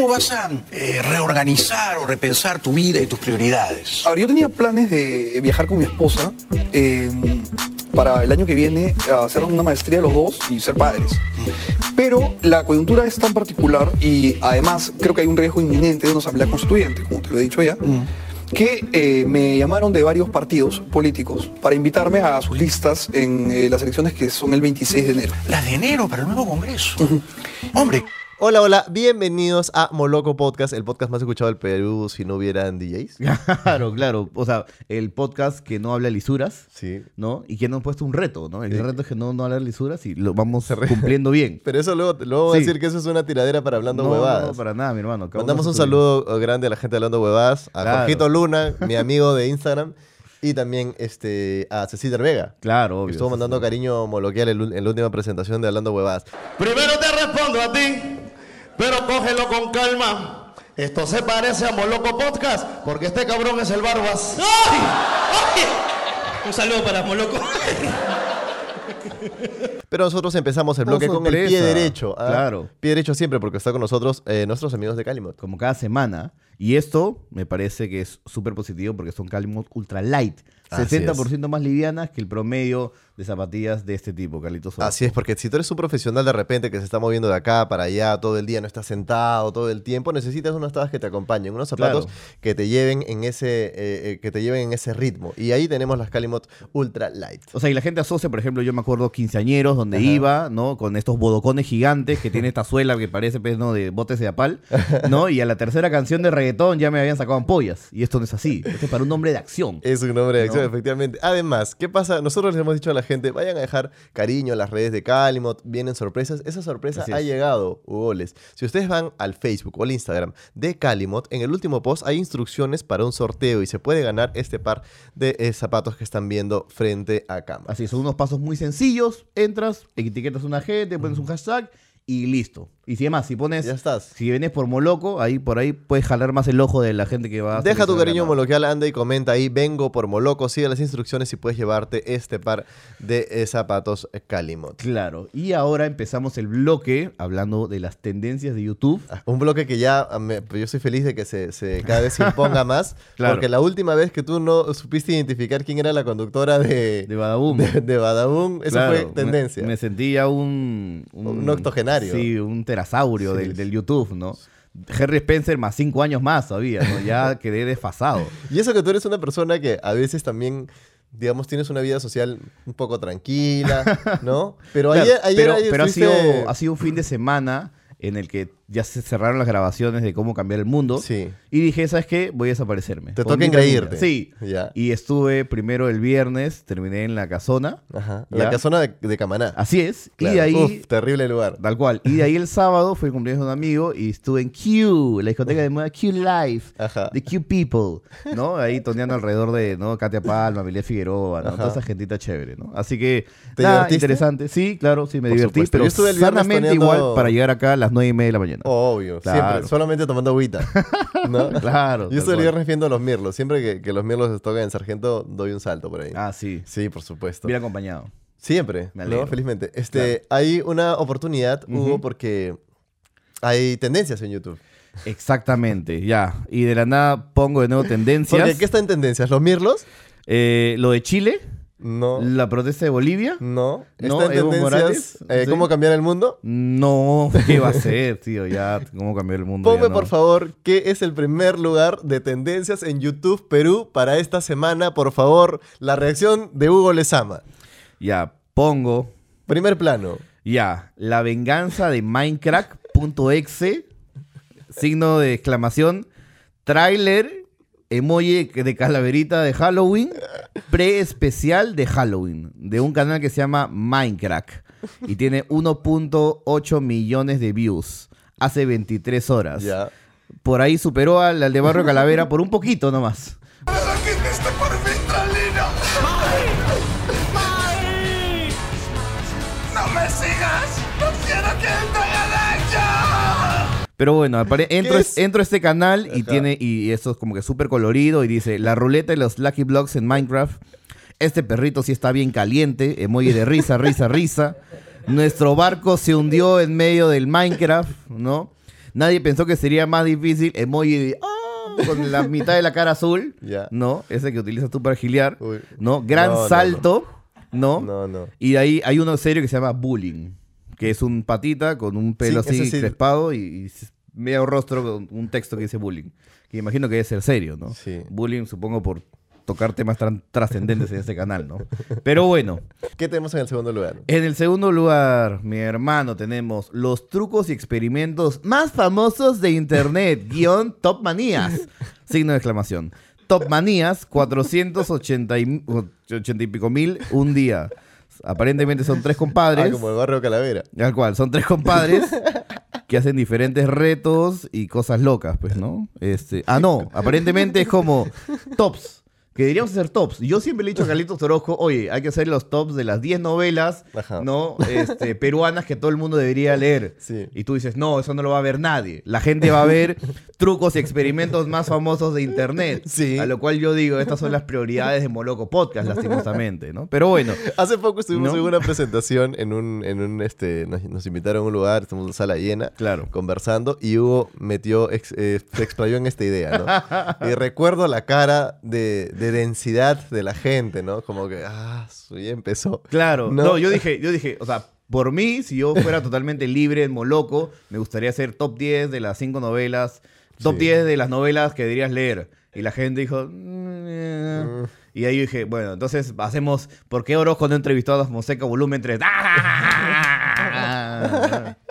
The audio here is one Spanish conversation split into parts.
¿cómo vas a eh, reorganizar o repensar tu vida y tus prioridades? A ver, yo tenía planes de viajar con mi esposa eh, para el año que viene a hacer una maestría los dos y ser padres. Pero la coyuntura es tan particular y además creo que hay un riesgo inminente de una asamblea constituyente, como te lo he dicho ya, que eh, me llamaron de varios partidos políticos para invitarme a sus listas en eh, las elecciones que son el 26 de enero. Las de enero para el nuevo Congreso. Hombre, Hola, hola, bienvenidos a Moloco Podcast, el podcast más escuchado del Perú si no hubieran DJs. Claro, claro. O sea, el podcast que no habla lisuras, Sí. ¿no? Y que nos ha puesto un reto, ¿no? El Sí. reto es que no, no hablar lisuras y lo vamos cumpliendo bien. Pero eso luego, luego voy a Sí. decir que eso es una tiradera para hablando no, huevadas. no, para nada, mi hermano. Cada Mandamos un su- saludo grande a la gente de Hablando Huevadas, a Claro. Jorgito Luna, mi amigo de Instagram, y también este, a Cecilia Vega. Claro, obvio. estuvo mandando cariño moloquial en, en la última presentación de Hablando Huevadas. Primero te respondo a ti, pero cógelo con calma. Esto se parece a Moloco Podcast, porque este cabrón es el Barbas. ¡Ay! ¡Ay! Un saludo para Moloco. Pero nosotros empezamos el bloque con el pie derecho. ¿ah? Claro. Pie derecho siempre, porque está con nosotros eh, nuestros amigos de Calimot. Como cada semana. Y esto me parece que es súper positivo porque son Calimot Ultra Light. Así 60% más livianas que el promedio de zapatillas de este tipo, Carlitos. Así es, porque si tú eres un profesional de repente que se está moviendo de acá para allá todo el día, no estás sentado todo el tiempo, necesitas unas tabas que te acompañen, unos zapatos Claro. que te lleven en ese eh, eh, que te lleven en ese ritmo. Y ahí tenemos las Calimot Ultra Light. O sea, y la gente asocia, por ejemplo, yo me acuerdo quinceañeros donde Ajá. iba, ¿no? Con estos bodocones gigantes que tiene esta suela que parece, pues, ¿no? De botes de apal, ¿no? Y a la tercera canción de reggaetón ya me habían sacado ampollas. Y esto no es así. Esto es para un hombre de acción. Es un nombre de acción, No. Efectivamente. Además, ¿qué pasa? Nosotros les hemos dicho a la gente, vayan a dejar cariño a las redes de Calimot, vienen sorpresas. Esa sorpresa Así ha es. llegado, Hugoles. Si ustedes van al Facebook o al Instagram de Calimot, en el último post hay instrucciones para un sorteo y se puede ganar este par de eh, zapatos que están viendo frente a cámara. Así, son unos pasos muy sencillos. Entras, etiquetas a una gente, pones un hashtag y listo. Y si además, si pones... Ya estás. Si vienes por Moloco, ahí por ahí puedes jalar más el ojo de la gente que va a Deja tu cariño moloquial, anda y comenta ahí, vengo por Moloco, sigue las instrucciones y puedes llevarte este par de eh, zapatos Calimot. Claro. Y ahora empezamos el bloque hablando de las tendencias de YouTube. Ah, Un bloque que ya, ah, me- yo soy feliz de que se, se- cada vez se imponga más, Claro. porque la última vez que tú no supiste identificar quién era la conductora de, De Badaboom. de, de Badaboom, eso Claro, fue tendencia. Me, me sentía un, Un octogenario. Sí, un terasaurio Sí, del, YouTube, ¿no? Harry Spencer más cinco años más todavía, ¿no? Ya quedé desfasado. Y eso que tú eres una persona que a veces también, digamos, tienes una vida social un poco tranquila, ¿no? Pero Claro, ayer, ayer, pero, ayer pero ha, sido, ha sido un fin de semana en el que ya se cerraron las grabaciones de cómo cambiar el mundo. Sí. Y dije, ¿sabes qué? Voy a desaparecerme. Te toca engreírte. Sí. Ya. Y estuve primero el viernes, terminé en la casona. Ajá. Ya. La casona de, de Camaná. Así es. Claro. Y de ahí Uf, terrible lugar. Tal cual. Y de ahí el sábado fue el cumpleaños de un amigo y estuve en Q, la discoteca de moda Q Life, Ajá. de Q People, ¿no? Ahí toneando alrededor de, ¿no? Katia Palma, Miguel Figueroa, ¿no? Ajá. Toda esa gentita chévere, ¿no? Así que, ¿Te nada, divertiste? interesante. Sí, claro, sí, me Por divertí, supuesto. pero Yo estuve el sanamente toneando- igual para llegar acá a las nueve y media de la mañana. Obvio, Claro. siempre, solamente tomando agüita. ¿no? Claro, Yo estoy el viernes viendo a los mirlos. Siempre que, que los mirlos tocan en sargento, doy un salto por ahí. Ah, sí. Sí, por supuesto. Bien acompañado. Siempre, Me ¿no? alegro. Felizmente. Este, Hay una oportunidad, Hugo, porque hay tendencias en YouTube. Exactamente, ya. Y de la nada pongo de nuevo tendencias. Porque, ¿qué está en tendencias? ¿Los mirlos? Eh, lo de Chile, No. la protesta de Bolivia. No. No, ¿Está en Evo tendencias? Morales, eh. ¿Cómo cambiar el mundo? No, ¿qué va a ser, tío? Ya, ¿cómo cambiar el mundo? Ponme, no. por favor, qué es el primer lugar de tendencias en YouTube Perú para esta semana. Por favor, la reacción de Hugo Lezama. Ya, pongo. Primer plano. Ya, la venganza de Minecraft.exe. Signo de exclamación. Tráiler. Emoji de calaverita de Halloween. Pre-especial de Halloween. De un canal que se llama Minecraft. Y tiene 1.8 millones de views. Hace 23 horas. Ya. Por ahí superó al, al de Barrio Calavera por un poquito nomás. Pero bueno, entro, es? entro a este canal y Ajá. tiene, y esto es como que súper colorido, y dice, la ruleta de los Lucky Blocks en Minecraft. Este perrito sí está bien caliente, emoji de risa, risa, risa. Nuestro barco se hundió en medio del Minecraft, ¿no? Nadie pensó que sería más difícil emoji de "Ah", con la mitad de la cara azul. ¿no? Ese que utilizas tú para giliar. ¿no? Gran No, salto, ¿no? No, no. Y de ahí hay uno serio que se llama bullying, que es un patita con un pelo Sí, así sí. crespado y, medio rostro con un texto que dice bullying. Que imagino que debe ser serio, ¿no? Sí. Bullying, supongo, por tocar temas tran- trascendentes en este canal, ¿no? Pero bueno, ¿Qué tenemos en el segundo lugar? en el segundo lugar, mi hermano, tenemos los trucos y experimentos más famosos de internet, guion Top Manías, signo de exclamación. Top Manías, 480 y, 80 y pico mil un día. Aparentemente son tres compadres. Ah, como el barrio Calavera. Tal cual, son tres compadres que hacen diferentes retos y cosas locas, pues, ¿no? Este, ah, no, aparentemente es como tops, que deberíamos hacer tops. Yo siempre le he dicho a Carlitos Orozco, oye, hay que hacer los tops de las 10 novelas, Ajá. ¿no? Este, peruanas que todo el mundo debería leer. Sí. Y tú dices, no, eso no lo va a ver nadie. La gente va a ver trucos y experimentos más famosos de internet. Sí. A lo cual yo digo, estas son las prioridades de Moloco Podcast, lastimosamente, ¿no? Pero bueno. Hace poco estuvimos ¿No? en una presentación en un, en un este, nos, nos invitaron a un lugar, estamos en sala llena, Claro. conversando, y Hugo metió, ex- eh, se explayó en esta idea, ¿no? y recuerdo la cara de, de densidad de la gente, ¿no? Como que, ah, ya empezó. Claro, No. no. yo dije, yo dije, o sea, por mí, si yo fuera totalmente libre en Moloco, me gustaría hacer top 10 de las cinco novelas, top Sí. 10 de las novelas que deberías leer. Y la gente dijo, "Mm, eh". y ahí yo dije, bueno, entonces hacemos ¿Por qué Orozco no entrevistó a Fonseca volumen 3?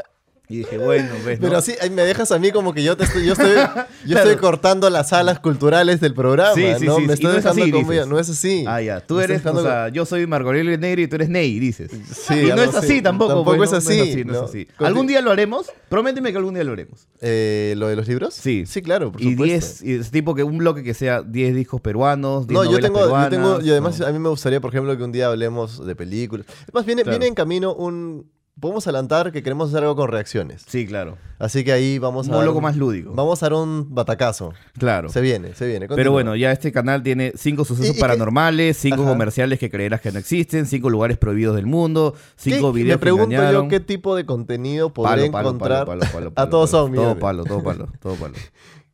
y dije, bueno, pues, ¿no? Pero así me dejas a mí como que yo te estoy, yo estoy, yo Claro. estoy cortando las alas culturales del programa, Sí, sí, ¿no? sí, me estoy no es dejando así, como dices. ya- no es así. Ah, ya. Tú Me eres, o sea, yo soy Marco Aurelio Negri y tú eres Ney, dices. Sí, y no es así así. tampoco. Tampoco pues, es no es así, así, no es así. ¿Algún día lo haremos? Prométeme que algún día lo haremos. Eh, ¿Lo de los libros? Sí. Sí, claro, por y supuesto. 10, y es tipo que un bloque que sea 10 discos peruanos, 10 No, yo tengo, yo tengo, y además a mí me gustaría, por ejemplo, que un día hablemos de películas. Además, viene, viene en camino un... Podemos adelantar que queremos hacer algo con reacciones. Sí, claro. Así que ahí vamos a... Un loco más lúdico. Vamos a dar un batacazo. Claro. Se viene, se viene. Pero bueno, ya este canal tiene cinco sucesos ¿Y- y qué- paranormales, cinco Ajá. comerciales que creerás que no existen, cinco lugares prohibidos del mundo, ¿Qué- cinco Me videos que pregunto engañaron. yo qué tipo de contenido podría Palo, palo, encontrar... palo, palo, palo, a todos son Todo palo, todo palo, todo palo.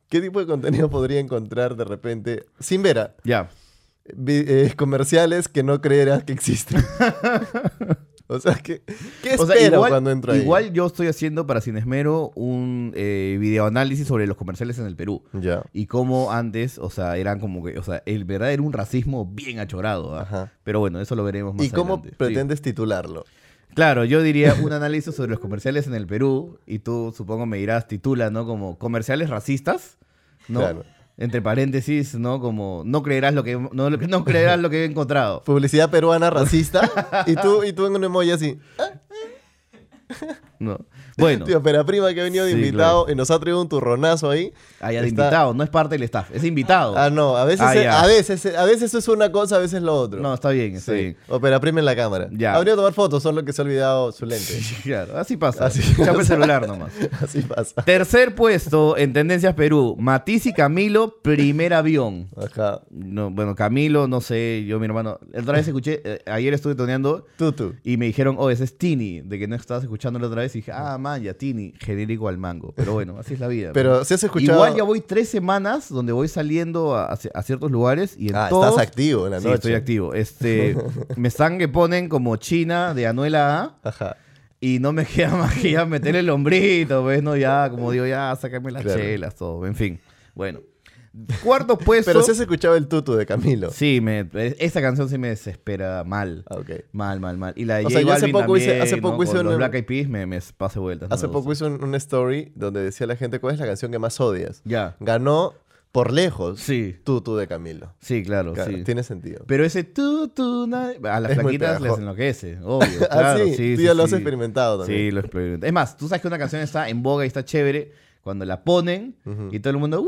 ¿Qué tipo de contenido podría encontrar de repente, sin ver a, Ya. eh, comerciales que no creerás que existen? o sea, ¿qué, qué O sea, igual, cuando ahí? igual yo estoy haciendo para Sin Esmero un eh, videoanálisis sobre los comerciales en el Perú. Ya. Y cómo antes, o sea, eran como que, o sea, el verdad era un racismo bien achorado. ¿ah? Ajá. Pero bueno, eso lo veremos más ¿Y cómo adelante. Sí. pretendes titularlo? Claro, yo diría un análisis sobre los comerciales en el Perú y tú supongo me dirás, titula, ¿no? Como comerciales racistas, ¿no? Claro. Entre paréntesis, ¿no? Como no creerás lo que no, no creerás lo que he encontrado. Publicidad peruana racista y tú, y tú en un emoji así. ¿no? Bueno, Tío, pero prima que ha venido de Sí, invitado y nos ha traído un turronazo ahí. allá de Está- invitado, no es parte del staff, es invitado. Ah, no, a veces, Ah, es- ya. a veces, a veces eso es una cosa, a veces lo otro. No, está bien, está Sí. bien. Opera prima en la cámara. Ya. Ha venido a tomar fotos, solo que se ha olvidado su lente. Claro, así pasa. Así Chapa el pasa. celular nomás. Así pasa. Tercer puesto en Tendencias Perú, Matiz y Camilo, primer avión. Ajá. No, bueno, Camilo, no sé, yo mi hermano. Otra vez escuché, eh, ayer estuve toneando tú. y me dijeron, oh, ese es Tini, de que no estabas escuchando la otra vez. Y dije, ah, man, ya Tini, genérico al mango. Pero bueno, así es la vida. Pero si has escuchado. Igual ya voy tres semanas donde voy saliendo a, ciertos lugares y en Ah, todos... estás activo en la sí, noche. estoy activo. Este, me están que ponen como China de Anuela A. Ajá. Y no me queda más que ya meterle el hombrito, ¿ves? No, ya, como digo, ya, sácame las Claro. chelas, todo. En fin. Bueno. Cuarto puesto. Pero si has escuchado el tutu de Camilo. Sí, me, esa canción sí me desespera mal. Ah, ok. Mal, mal, mal. Y la de O J sea, hace poco hice- también, hace ¿no? poco Con hice los una- Black Eyed Peas me, me pase vueltas. no Hace poco hice un, una story donde decía la gente cuál es la canción que más odias. Ya. Ganó por lejos Sí. tutu de Camilo. Sí, claro, Claro, sí. Tiene sentido. Pero ese na- a las Es muy flaquitas les enloquece, obvio. Ah, Claro, sí, sí, tú sí, ya lo has sí. experimentado también. Sí, lo experimenté. Es más, tú sabes que una canción está en boga y está chévere cuando la ponen Ujú. y todo el mundo.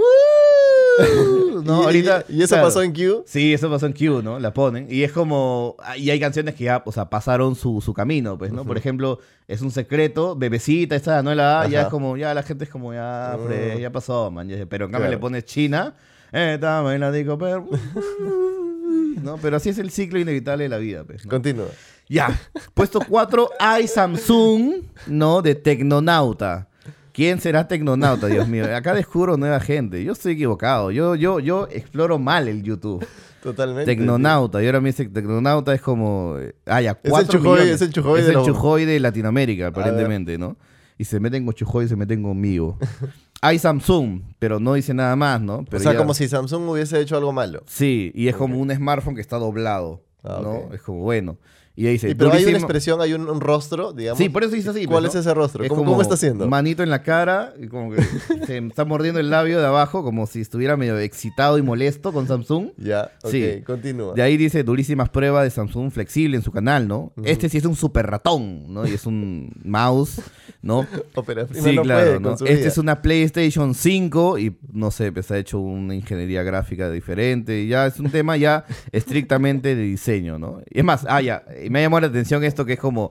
No, ¿Y, ahorita, y- eso claro. pasó en Q? Sí, eso pasó en Q, ¿no? La ponen. Y es como. Y hay canciones que ya, o sea, pasaron su, su camino, pues, ¿no? Por ejemplo, es un secreto, bebecita, esta no la ya Ajá. es como, ya la gente es como, ya, fre, ya pasó, man. ya- Pero en cambio Claro. le pones China, dame la digo, pero. ¿No? Pero así es el ciclo inevitable de la vida, pues. ¿no? Continúa. Ya. Puesto 4, hay Samsung, ¿no? De Tecnonauta. ¿Quién será tecnonauta, Dios mío? Acá descubro nueva gente. Yo estoy equivocado. Yo, yo, yo exploro mal el YouTube. Totalmente. Tecnonauta. Y ahora me dice que Tecnonauta es como. eh, Ah, ya, el cuatro Chujoy- millones. es el Chujoy Es de el Chujoy de Latinoamérica, aparentemente, ¿no? Y se meten con Chujoy y se meten conmigo. Hay Samsung, pero no dice nada más, ¿no? O sea, ya- como si Samsung hubiese hecho algo malo. Sí, y es como un smartphone que está doblado, Ah, ¿no? Es como, bueno. Y ahí dice, Y pero hay una expresión, hay un, un rostro, digamos. Sí, por eso dice así. ¿Cuál pues, es ese rostro? Es ¿Cómo, como cómo está haciendo? Manito en la cara, y como que se está mordiendo el labio de abajo, como si estuviera medio excitado y molesto con Samsung. Ya, ok, Sí. continúa. De ahí dice durísimas pruebas de Samsung flexible en su canal, ¿no? Este sí es un super ratón, ¿no? Y es un mouse, ¿no? Ópera prima Sí, no claro, ¿no? Este es una PlayStation 5 y no sé, pues ha hecho una ingeniería gráfica diferente y ya es un tema ya estrictamente de diseño, ¿no? Y es más, ah, ya, y me llamó la atención esto que es como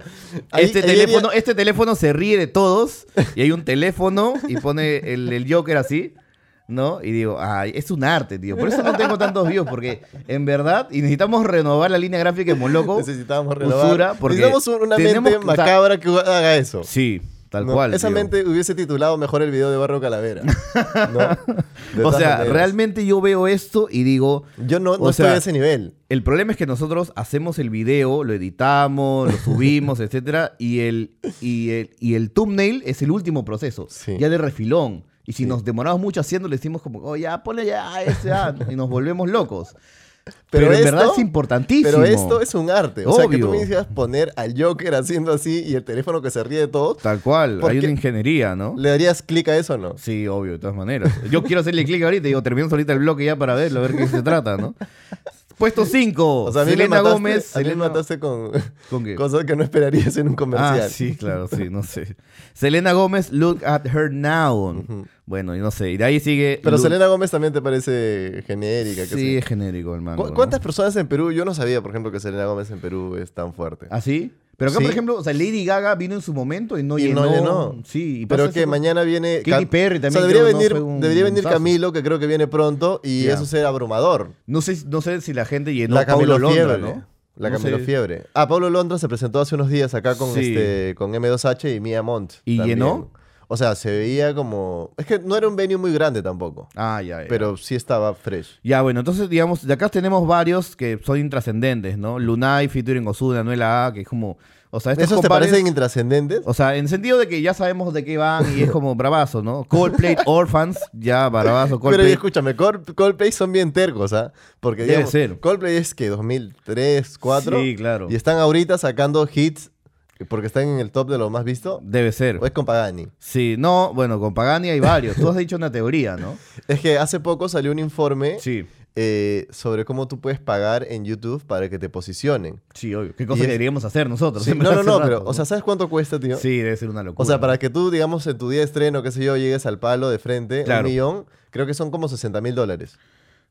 Ahí- este ahí teléfono, este teléfono se ríe de todos y hay un teléfono y pone el, el Joker así. ¿No? Y digo, ay, es un arte, tío. Por eso no tengo tantos views, porque en verdad, y necesitamos renovar la línea gráfica de Moloco. Necesitábamos renovar. Usura, porque Necesitamos un- una tenemos mente que- o sea, macabra que haga eso. Sí, tal ¿no? cual. Esa tío. mente hubiese titulado mejor el video de Barro Calavera. ¿no? O sea, maneras. realmente yo veo esto y digo, Yo no, no estoy sea, a ese nivel. el problema es que nosotros hacemos el video, lo editamos, lo subimos, etcétera, y el, y el, y el thumbnail es el último proceso, Sí. ya de refilón. Y si nos demoramos mucho haciendo, le decimos como, oh, ya, ponle ya ese, ah", y nos volvemos locos. Pero, en esto- verdad es importantísimo. Pero esto es un arte. O sea, que tú me decías poner al Joker haciendo así y el teléfono que se ríe de todo. Tal cual, ¿Por hay una ingeniería, ¿no? ¿Le darías clic a eso o no? Sí, obvio, de todas maneras. Yo quiero hacerle clic ahorita y digo, terminamos ahorita el bloque ya para verlo, a ver qué se trata, ¿no? Puesto 5. O sea, a mí me Selena mataste, Gómez. a mí me Selena- mataste con ¿Con qué? cosas que no esperarías en un comercial. Ah, sí, claro, sí, no sé. Selena Gómez, look at her now. Bueno, y no sé. Y de ahí sigue. Pero Lu- Selena Gómez también te parece genérica. Sí, es genérico el mango. ¿Cu- ¿no? ¿Cuántas personas en Perú? Yo no sabía, por ejemplo, que Selena Gómez en Perú es tan fuerte. ¿Ah, sí? Pero acá, Sí. por ejemplo, o sea, Lady Gaga vino en su momento y no y llenó. no llenó. Sí, y pero que mañana viene. Katy Perry O sea, también debería venir, Fue un debería venir bombazo. Camilo, que creo que viene pronto, y eso será abrumador. No sé, no sé si la gente llenó la Paulo Camilo Londra, Fiebre. ¿no? La No Camilo sé. Fiebre. Ah, Pablo Londra se presentó hace unos días acá con, Sí. este, con M2H y Mia Montt. ¿Y también. llenó? O sea, se veía como. Es que no era un venue muy grande tampoco. Ah, ya, ya. Pero sí estaba fresh. Ya, bueno, entonces, digamos, de acá tenemos varios que son intrascendentes, ¿no? Lunay, featuring Ozuna, Anuela A, que es como... O sea, estos ¿Esos te parecen intrascendentes? O sea, en el sentido de que ya sabemos de qué van y es como bravazo, ¿no? Coldplay Orphans, ya bravazo, Pero Coldplay. escúchame, Col- Coldplay son bien tercos, ¿ah? Porque Debe digamos, ser. Coldplay es que 2003, 2004. Sí, claro. Y están ahorita sacando hits porque están en el top de lo más visto. Debe ser. O es con Pagani. Sí, no, bueno, con Pagani hay varios. Tú has dicho una teoría, ¿no? Es que hace poco salió un informe Sí, eh, sobre cómo tú puedes pagar en YouTube para que te posicionen. sí, obvio. ¿Qué cosa deberíamos hacer nosotros? Sí, no, no, no, pero, o sea, ¿sabes cuánto cuesta, tío? Sí, debe ser una locura. O sea, para que tú, digamos, en tu día de estreno, qué sé yo, llegues al palo de frente, Claro. un millón, creo que son como 60 mil dólares.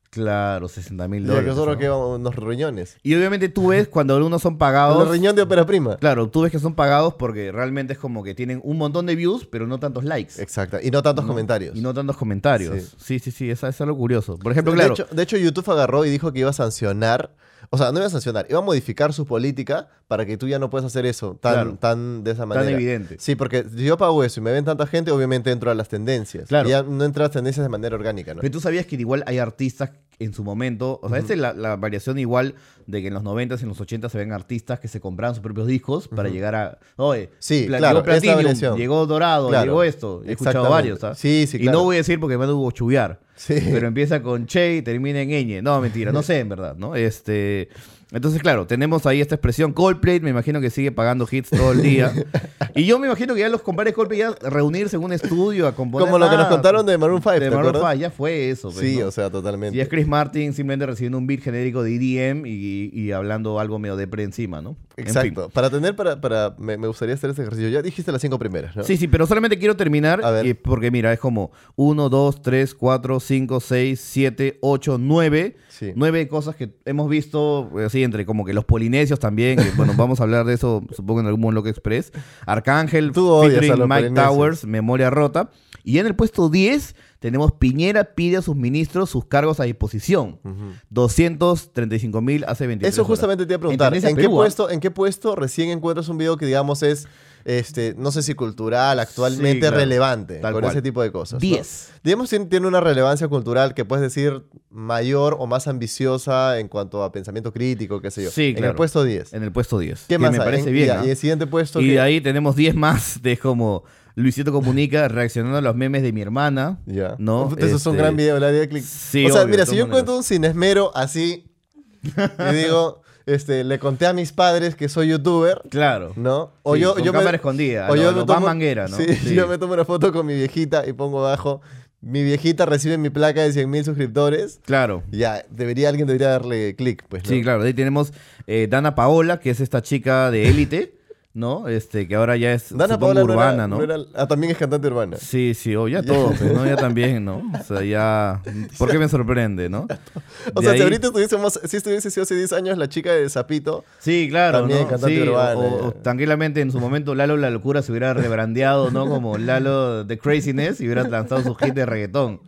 Claro, 60 mil Y dólares. nosotros ¿no? que vamos unos riñones. Y obviamente tú ves cuando algunos son pagados... Los riñón de ópera prima. Claro, tú ves que son pagados porque realmente es como que tienen un montón de views, pero no tantos likes. Exacto. Y no tantos comentarios. Y no tantos comentarios. Sí. Sí, sí, sí, es algo curioso. Por ejemplo, de, claro. hecho, de hecho, YouTube agarró y dijo que iba a sancionar. O sea, no iba a sancionar, iba a modificar su política para que tú ya no puedas hacer eso tan, Claro. tan de esa manera. evidente. Sí, porque si yo pago eso y me ven tanta gente, obviamente entro a las tendencias. Claro. Y ya no entro a las tendencias de manera orgánica, ¿no? Pero tú sabías que igual hay artistas en su momento, o sea, esta es la, la variación igual de que en los 90 y en los 80 se ven artistas que se compraban sus propios discos para llegar a, oye, Sí, claro, llegó Platinum, llegó Dorado, Claro, llegó esto, he escuchado varios, ¿sabes? Sí, sí, Y claro. no voy a decir porque me hubo chubiar, Sí. pero empieza con Che y termina en Ñ, no, mentira, no sé en verdad, ¿no? Este... Entonces, claro, tenemos ahí esta expresión. Coldplay, me imagino que sigue pagando hits todo el día. y yo me imagino que ya los compadres Coldplay ya reunirse en un estudio a componer. Como lo que nos contaron de Maroon 5, De ¿te Maroon acuerdas? 5, ya fue eso. pues, Sí, ¿no? o sea, totalmente. Y es Chris Martin simplemente recibiendo un beat genérico de EDM y, y hablando algo medio depre encima, ¿no? En fin. Exacto. Para tener, para, para me, me gustaría hacer este ejercicio. Ya dijiste las cinco primeras, ¿no? Sí, sí, pero solamente quiero terminar A ver. y- porque mira, es como 1, 2, 3, 4, 5, 6, 7, 8, 9. Sí. Nueve cosas que hemos visto, así entre como que los polinesios también, que, bueno, vamos a hablar de eso supongo en algún Monologue Express. Arcángel, Tú odias a featuring los Mike polinesios. Towers, Memoria Rota. Y en el puesto 10 tenemos Piñera pide a sus ministros sus cargos a disposición. 235 mil hace 23 Eso horas. justamente te iba a preguntar. ¿En qué, puesto, ¿En qué puesto recién encuentras un video que, digamos, es este, no sé si cultural, actualmente Sí, claro. relevante Tal con cual. ese tipo de cosas. ¿no? 10. Digamos que tiene una relevancia cultural que puedes decir mayor o más ambiciosa en cuanto a pensamiento crítico, qué sé yo. Sí, En claro. el puesto 10. En el puesto 10. ¿Qué que más me parece En- bien. y-. Y el siguiente puesto Y que- de ahí tenemos 10 más de como Luisito Comunica reaccionando a los memes de mi hermana. Ya. ¿no? Eso es un Este, gran video, le haría clic. Sí, o sea, obvio, mira, de si yo encuentro un sin esmero así, y digo, este, le conté a mis padres que soy youtuber, Claro. ¿no? O Sí, yo, con yo cámara escondida, O yo me tomo, Manguera, ¿no? Sí, Sí. yo me tomo una foto con mi viejita y pongo abajo, mi viejita recibe mi placa de 100 mil suscriptores. Claro. Ya, debería, alguien debería darle clic, pues, ¿no? Sí, claro. Ahí tenemos eh, Dana Paola, que es esta chica de élite, ¿no? Este, que ahora ya es Dana no urbana, era- ¿no? no era- ah, también es cantante urbana. Sí, sí, o ya todos, pues, ¿no? Ya también, ¿no? O sea, ya... ¿Por qué me sorprende, no? O De sea, ahí- si ahorita estuviésemos, si estuviese sido hace 10 años la chica de Zapito, Sí, claro, También ¿no? cantante Sí, urbana, o tranquilamente en su momento Lalo La Locura se hubiera rebrandeado, ¿no? Como Lalo The Craziness y hubiera lanzado su hit de reggaetón.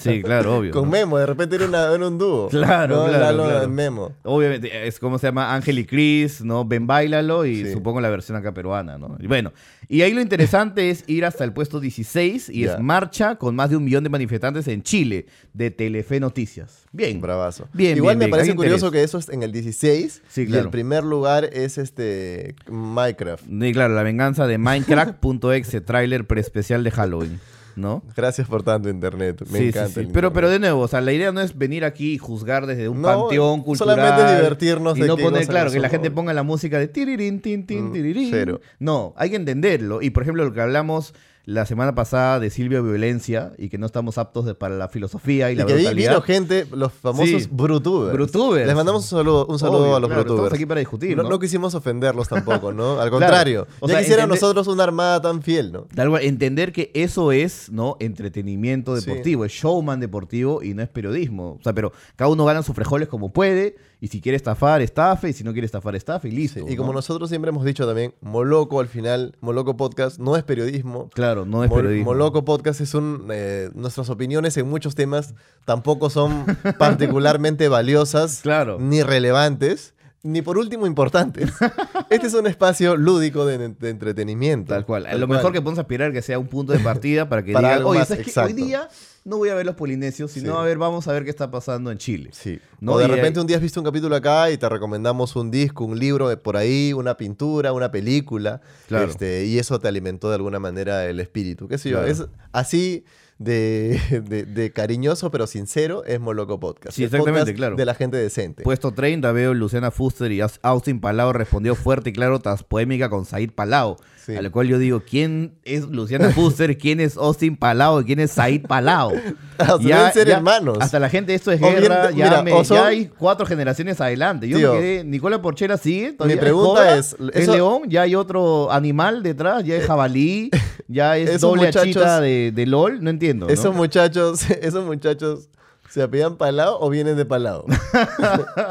Sí, claro, obvio. con ¿no? Memo, de repente era, una- era un dúo. Claro, ¿no? claro, Lalo claro. Memo. Obviamente, es como se llama Ángel y Chris, ¿no? Ven Bailalo y Sí. supongo la versión acá peruana, ¿no? Y bueno, y ahí lo interesante es ir hasta el puesto 16 y es marcha con más de un millón de manifestantes en Chile, de Telefe Noticias. Bien. Bravazo. Bien, Igual bien, me bien. parece curioso interés. que eso es en el 16 Sí, y claro. el primer lugar es este Minecraft. Y claro, la venganza de Minecraft.exe, tráiler preespecial de Halloween, ¿no? Gracias por tanto internet. Me sí, encanta. sí. el Pero, internet. pero de nuevo, o sea, la idea no es venir aquí y juzgar desde un No, panteón cultural. solamente divertirnos Y de no poner, claro, que la gente ponga la música de tirirín, tin, tin, Mm, cero. No, hay que entenderlo. Y por ejemplo, lo que hablamos la semana pasada de Silvia Violencia y que no estamos aptos de- para la filosofía y, Y la que brutalidad. vino gente, los famosos Sí. brutubers. Brutubers. Les mandamos un saludo, un saludo Obvio, a los claro, brutubers. estamos aquí para discutir, No, ¿no? no quisimos ofenderlos tampoco, ¿no? Al contrario. O ya sea, quisiera nosotros una armada tan fiel, ¿no? Tal entender que eso es, ¿no? Entretenimiento Sí. deportivo, es showman deportivo y no es periodismo. O sea, pero cada uno gana sus frijoles como puede y si quiere estafar, estafe y si no quiere estafar, estafe y listo. Y como ¿no? nosotros siempre hemos dicho también, Moloco al final, Moloco Podcast no es periodismo. Claro, no es Mol- periodismo. Moloco Podcast es un... eh, nuestras opiniones en muchos temas tampoco son particularmente valiosas Claro. ni relevantes. Ni por último importantes. Este es un espacio lúdico de, de entretenimiento. Tal cual. Tal Lo cual. mejor que podemos aspirar que sea un punto de partida para que Para digan, oye, ¿sabes qué? exacto". Hoy día no voy a ver los polinesios, sino Sí. a ver, vamos a ver qué está pasando en Chile. Sí. ¿No? O de Y repente un día has visto un capítulo acá y te recomendamos un disco, un libro de por ahí, una pintura, una película. Claro. Este, y eso te alimentó de alguna manera el espíritu. ¿Qué sé yo? Claro. Es así de, de- de cariñoso pero sincero es Moloco Podcast. Sí, El exactamente, podcast claro. De la gente decente. Puesto 30, veo Luciana Fuster y Aus- Austin Palau respondió fuerte y claro tras polémica con Said Palau. Sí. A lo cual yo digo, ¿quién es Luciana Fuster? ¿Quién es Austin Palau? ¿Quién es Said Palau? Ah, deben ser hermanos. Hasta la gente, esto es bien, guerra, ya, mira, me- ya hay cuatro generaciones adelante. Yo Tío, me quedé, Nicola Porchera sigue. todavía mi pregunta es, Es león, ya hay otro animal detrás, ya es jabalí, ya es doble muchachos- achita de, de LOL, no entiendo. ¿no? Esos muchachos, esos muchachos, ¿se apellan Palao o vienen de Palao?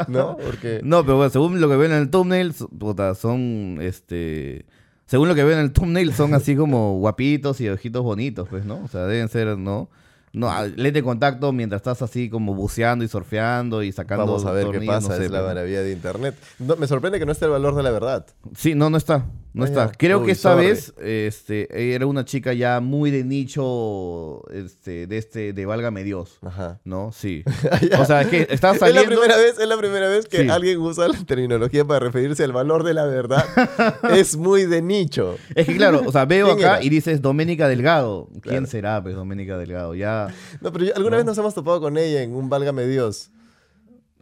¿No? Porque... No, pero bueno, según lo que ven en el thumbnail, puta, son este. Según lo que ven en el thumbnail, son así como guapitos y ojitos bonitos, pues, ¿no? O sea, deben ser, ¿no? No, ah, lente de contacto mientras estás así como buceando y surfeando y sacando. Vamos a ver qué pasa, no sé, es la maravilla de internet. No, me sorprende que no esté el valor de la verdad. Sí, no, no está. No está. Creo que esta sorry. vez este, era una chica ya muy de nicho este, de este, de Válgame Dios. Ajá. ¿no? Sí. O sea, es que estaba Es la saliendo. primera vez, es la primera vez que Sí. alguien usa la terminología para referirse al valor de la verdad. es muy de nicho. Es que claro, o sea, veo ¿Quién acá era? y dices Doménica Delgado. ¿Quién será, pues, Doménica Delgado? Ya. No, pero yo- alguna vez nos hemos topado con ella en un Válgame Dios.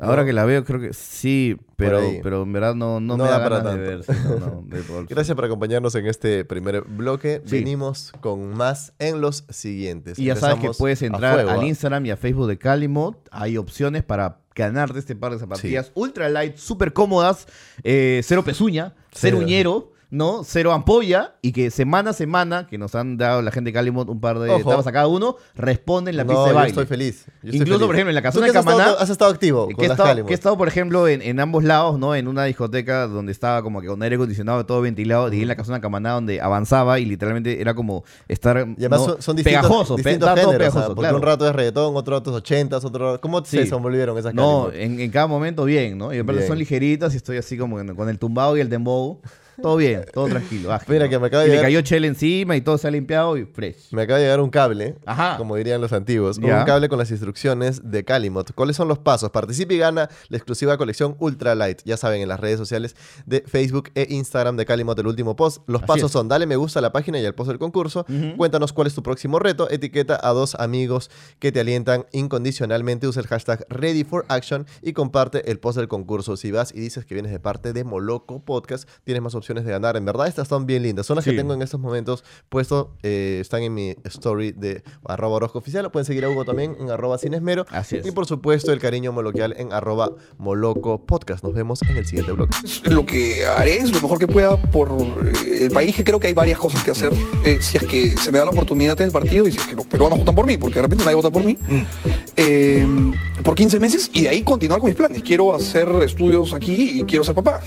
Ahora que la veo, creo que sí, pero, pero en verdad no, no, No me da da para de ver. tanto. no, de por- Gracias por acompañarnos en este primer bloque. Sí. Venimos con más en los siguientes. Y ya sabes que puedes entrar fuego, al. Instagram y a Facebook de Calimod. Hay opciones para ganarte este par de zapatillas ultra light, súper cómodas, eh, cero pezuña, Cero. uñero. ¿No? Cero ampolla y que semana a semana, que nos han dado la gente de Calimod un par de Ojo. tapas a cada uno, responden la No, pista de yo baile. estoy feliz. yo estoy Incluso, feliz. por ejemplo, en la ¿Tú casona de has estado- Camaná, has estado activo que con he, las estado, que he estado, por ejemplo, en, en ambos lados, ¿no? En una discoteca donde estaba como que con aire acondicionado, todo ventilado, y en la casona de Camaná donde avanzaba y literalmente era como estar Y además ¿no? son, son distintos, pegajoso, pe- distintos géneros, pegajoso, porque claro. un rato es reggaetón, otro rato es ochentas, otro ¿Cómo se desenvolvieron esas No, en, en cada momento bien, ¿no? Y aparte son ligeritas y estoy así como con el tumbado y el dembow, todo bien, todo tranquilo. ágil, Mira ¿no? que me acaba de Y le llegar- cayó Chel encima y todo se ha limpiado y fresh. Me acaba de llegar un cable, Ajá. como dirían los antiguos, Ya. un cable con las instrucciones de Calimot. ¿Cuáles son los pasos? Participa y gana la exclusiva colección Ultra Light. Ya saben, en las redes sociales de Facebook e Instagram de Calimot, el último post. Los Así pasos es. son, dale me gusta a la página y al post del concurso. Cuéntanos cuál es tu próximo reto. Etiqueta a dos amigos que te alientan incondicionalmente. Usa el hashtag Ready for Action y comparte el post del concurso. Si vas y dices que vienes de parte de Moloco Podcast, tienes más opciones de ganar. En verdad, estas son bien lindas. Son las que Sí. tengo en estos momentos puesto. eh, están en mi story de arroba Orozco Oficial. Pueden seguir a Hugo también en arroba sin esmero. Así es. Y por supuesto, el cariño moloquial en arroba Moloco Podcast. Nos vemos en el siguiente bloque. Lo que haré es lo mejor que pueda por eh, el país, que creo que hay varias cosas que hacer. eh, si es que se me da la oportunidad en el partido y si es que los peruanos votan por mí, porque de repente nadie vota por mí, eh, por 15 meses y de ahí continuar con mis planes. Quiero hacer estudios aquí y quiero ser papá.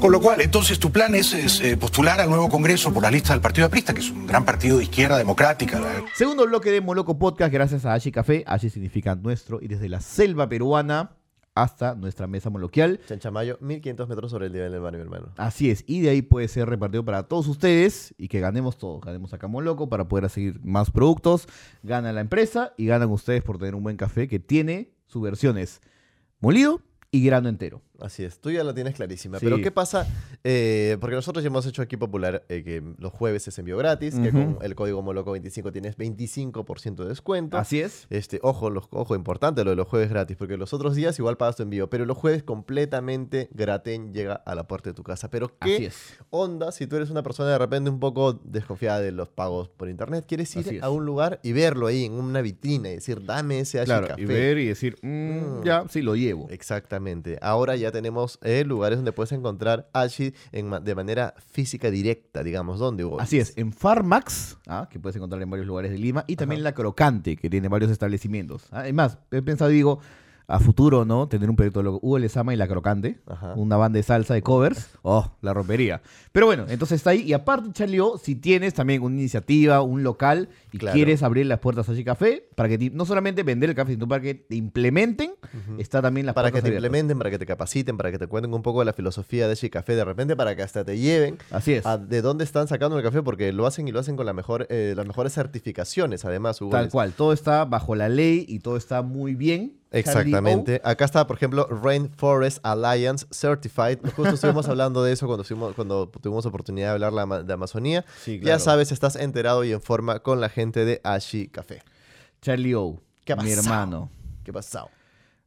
Con lo cual, entonces, tu plan es, es, eh, postular al nuevo Congreso por la lista del Partido Aprista, que es un gran partido de izquierda democrática. ¿verdad? Segundo bloque de Moloco Podcast, gracias a Ashi Café. Ashi significa nuestro y desde la selva peruana hasta nuestra mesa moloquial. Chanchamayo, 1500 metros sobre el nivel del mar, mi hermano. Así es, y de ahí puede ser repartido para todos ustedes y que ganemos todos. Ganemos acá Moloco para poder seguir más productos. Gana la empresa y ganan ustedes por tener un buen café que tiene sus versiones molido y grano entero. Así es, tú ya la tienes clarísima. Sí. Pero ¿qué pasa? Eh, porque nosotros ya hemos hecho aquí popular eh, que los jueves es envío gratis, que Ujú. con el código Moloco25 tienes 25% de descuento. Así es. Este, ojo, los, ojo, importante lo de los jueves gratis, porque los otros días igual pagas tu envío, pero los jueves completamente gratis llega a la puerta de tu casa. Pero Así ¿qué es. onda si tú eres una persona de repente un poco desconfiada de los pagos por internet? ¿Quieres ir a un lugar y verlo ahí en una vitrina y decir, dame ese H Claro, café? y ver y decir, mm, Mm. ya, sí, lo llevo. Exactamente. Ahora ya tenemos eh, lugares donde puedes encontrar Ashi en ma- de manera física directa, digamos. ¿Dónde, Hugo? Así es, en Farmax, ¿ah? que puedes encontrar en varios lugares de Lima, y también La Crocante, que tiene varios establecimientos. ¿ah? Además, he pensado, digo, a futuro, ¿no? Tener un proyecto loco. Hugo Lezama y La Crocante, Ajá. una banda de salsa de covers, oh, la rompería. Pero bueno, entonces está ahí. Y aparte, Charlie, O, si tienes también una iniciativa, un local, y Claro. quieres abrir las puertas a Allí Café, para que te- no solamente vender el café, sino para que te implementen, está también las para que te abiertas. implementen, para que te capaciten, para que te cuenten un poco de la filosofía de Ashi Café, de repente para que hasta te lleven Así es. a de dónde están sacando el café, porque lo hacen y lo hacen con la mejor, eh, las mejores certificaciones, además, Hugo. Tal cual, todo está bajo la ley y todo está muy bien. Exactamente. Acá está, por ejemplo, Rainforest Alliance Certified. Justo estuvimos hablando de eso cuando, estuvimos, cuando tuvimos oportunidad de hablar de Amazonía. Sí, Ya sabes, estás enterado y en forma con la gente de Ashi Café. Charlie O, ¿Qué ha mi pasado? hermano. ¿Qué pasó?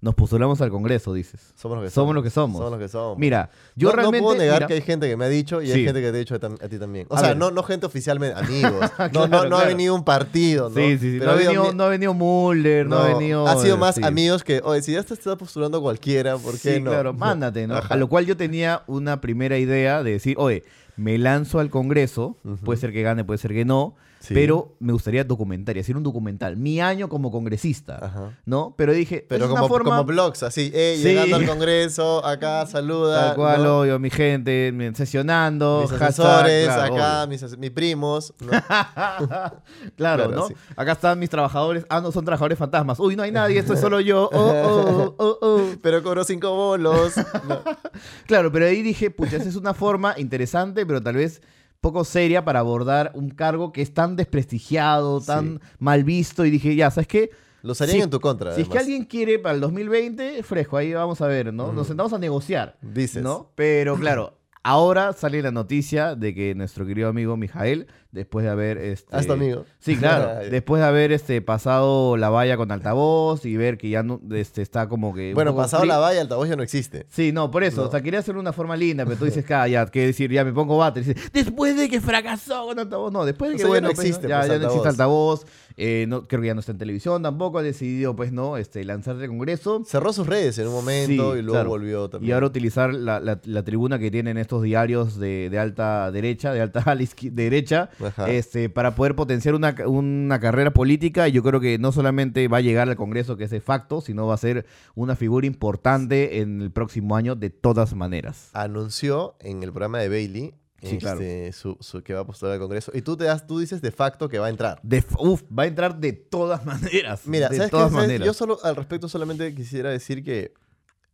Nos postulamos al Congreso, dices. Somos lo que somos. Somos lo que somos. Somos lo que somos. Mira, yo no, no realmente. puedo negar mira, que hay gente que me ha dicho y hay gente que te ha dicho a ti también. O A sea, ver. no, no gente oficialmente, amigos. no, Claro, no, no ha venido un partido, ¿no? Sí, sí, sí. Pero No ha, venido, mi- no ha venido Mulder, no, ha no, venido. ha sido más sí. amigos que, oye, si ya te está postulando cualquiera, ¿por qué Sí, no? claro, mándate, ¿no? Ajá. A lo cual yo tenía una primera idea de decir, oye, me lanzo al Congreso, puede ser que gane, puede ser que no, Sí. pero me gustaría documentar y hacer un documental. Mi año como congresista, Ajá. ¿no? Pero dije, Pero es como, una forma... como blogs, así, eh, Sí. llegando al Congreso, acá saluda. Tal cual, ¿no? obvio, mi gente, sesionando, Mis hashtag, asesores, claro, acá, mis, mis primos. ¿no? claro, Claro, ¿no? sí. Acá están mis trabajadores. Ah, no, son trabajadores fantasmas. Uy, no hay nadie, esto es solo yo. Oh, oh, oh, oh. pero cobró cinco bolos. ¿no? Claro, pero ahí dije, pucha, esa es una forma interesante, pero tal vez poco seria para abordar un cargo que es tan desprestigiado, tan mal visto. Y dije, ya, ¿sabes qué? Lo usarían Si- en tu contra. Si es que alguien quiere para el 2020, fresco, ahí vamos a ver, ¿no? Nos sentamos a negociar. Dices. ¿No? Pero claro, ahora sale la noticia de que nuestro querido amigo Mijael, después de haber. Este, Ah, es tu amigo. Sí, claro. Después de haber este, pasado la valla con altavoz y ver que ya no, este, está como que. Bueno, pasado la valla, altavoz ya no existe. Sí, no, por eso. No. O sea, quería hacerlo de una forma linda, pero tú dices, "Ca, ya, que decir, ya me pongo bate. Dices, después de que fracasó con altavoz. No, después de O que, sea, ya bueno, no pues, existe, ya, pues, ya no existe altavoz. altavoz. eh, no, creo que ya no está en televisión tampoco. Ha decidido, pues, ¿no? Este, lanzarse al Congreso. Cerró sus redes en un momento Sí, y luego claro. volvió también. Y ahora utilizar la, la- la tribuna que tienen estos diarios de, de alta derecha, de alta derecha, Ajá. este, para poder potenciar una, una carrera política. Y yo creo que no solamente va a llegar al Congreso, que es de facto, sino va a ser una figura importante en el próximo año de todas maneras. Anunció en el programa de Bailey Sí, claro. este, su, su- que va a postular al Congreso. Y tú, te das, tú dices de facto que va a entrar. De, uf, va a entrar de todas maneras. Mira, de todas maneras. Yo solo al respecto solamente quisiera decir que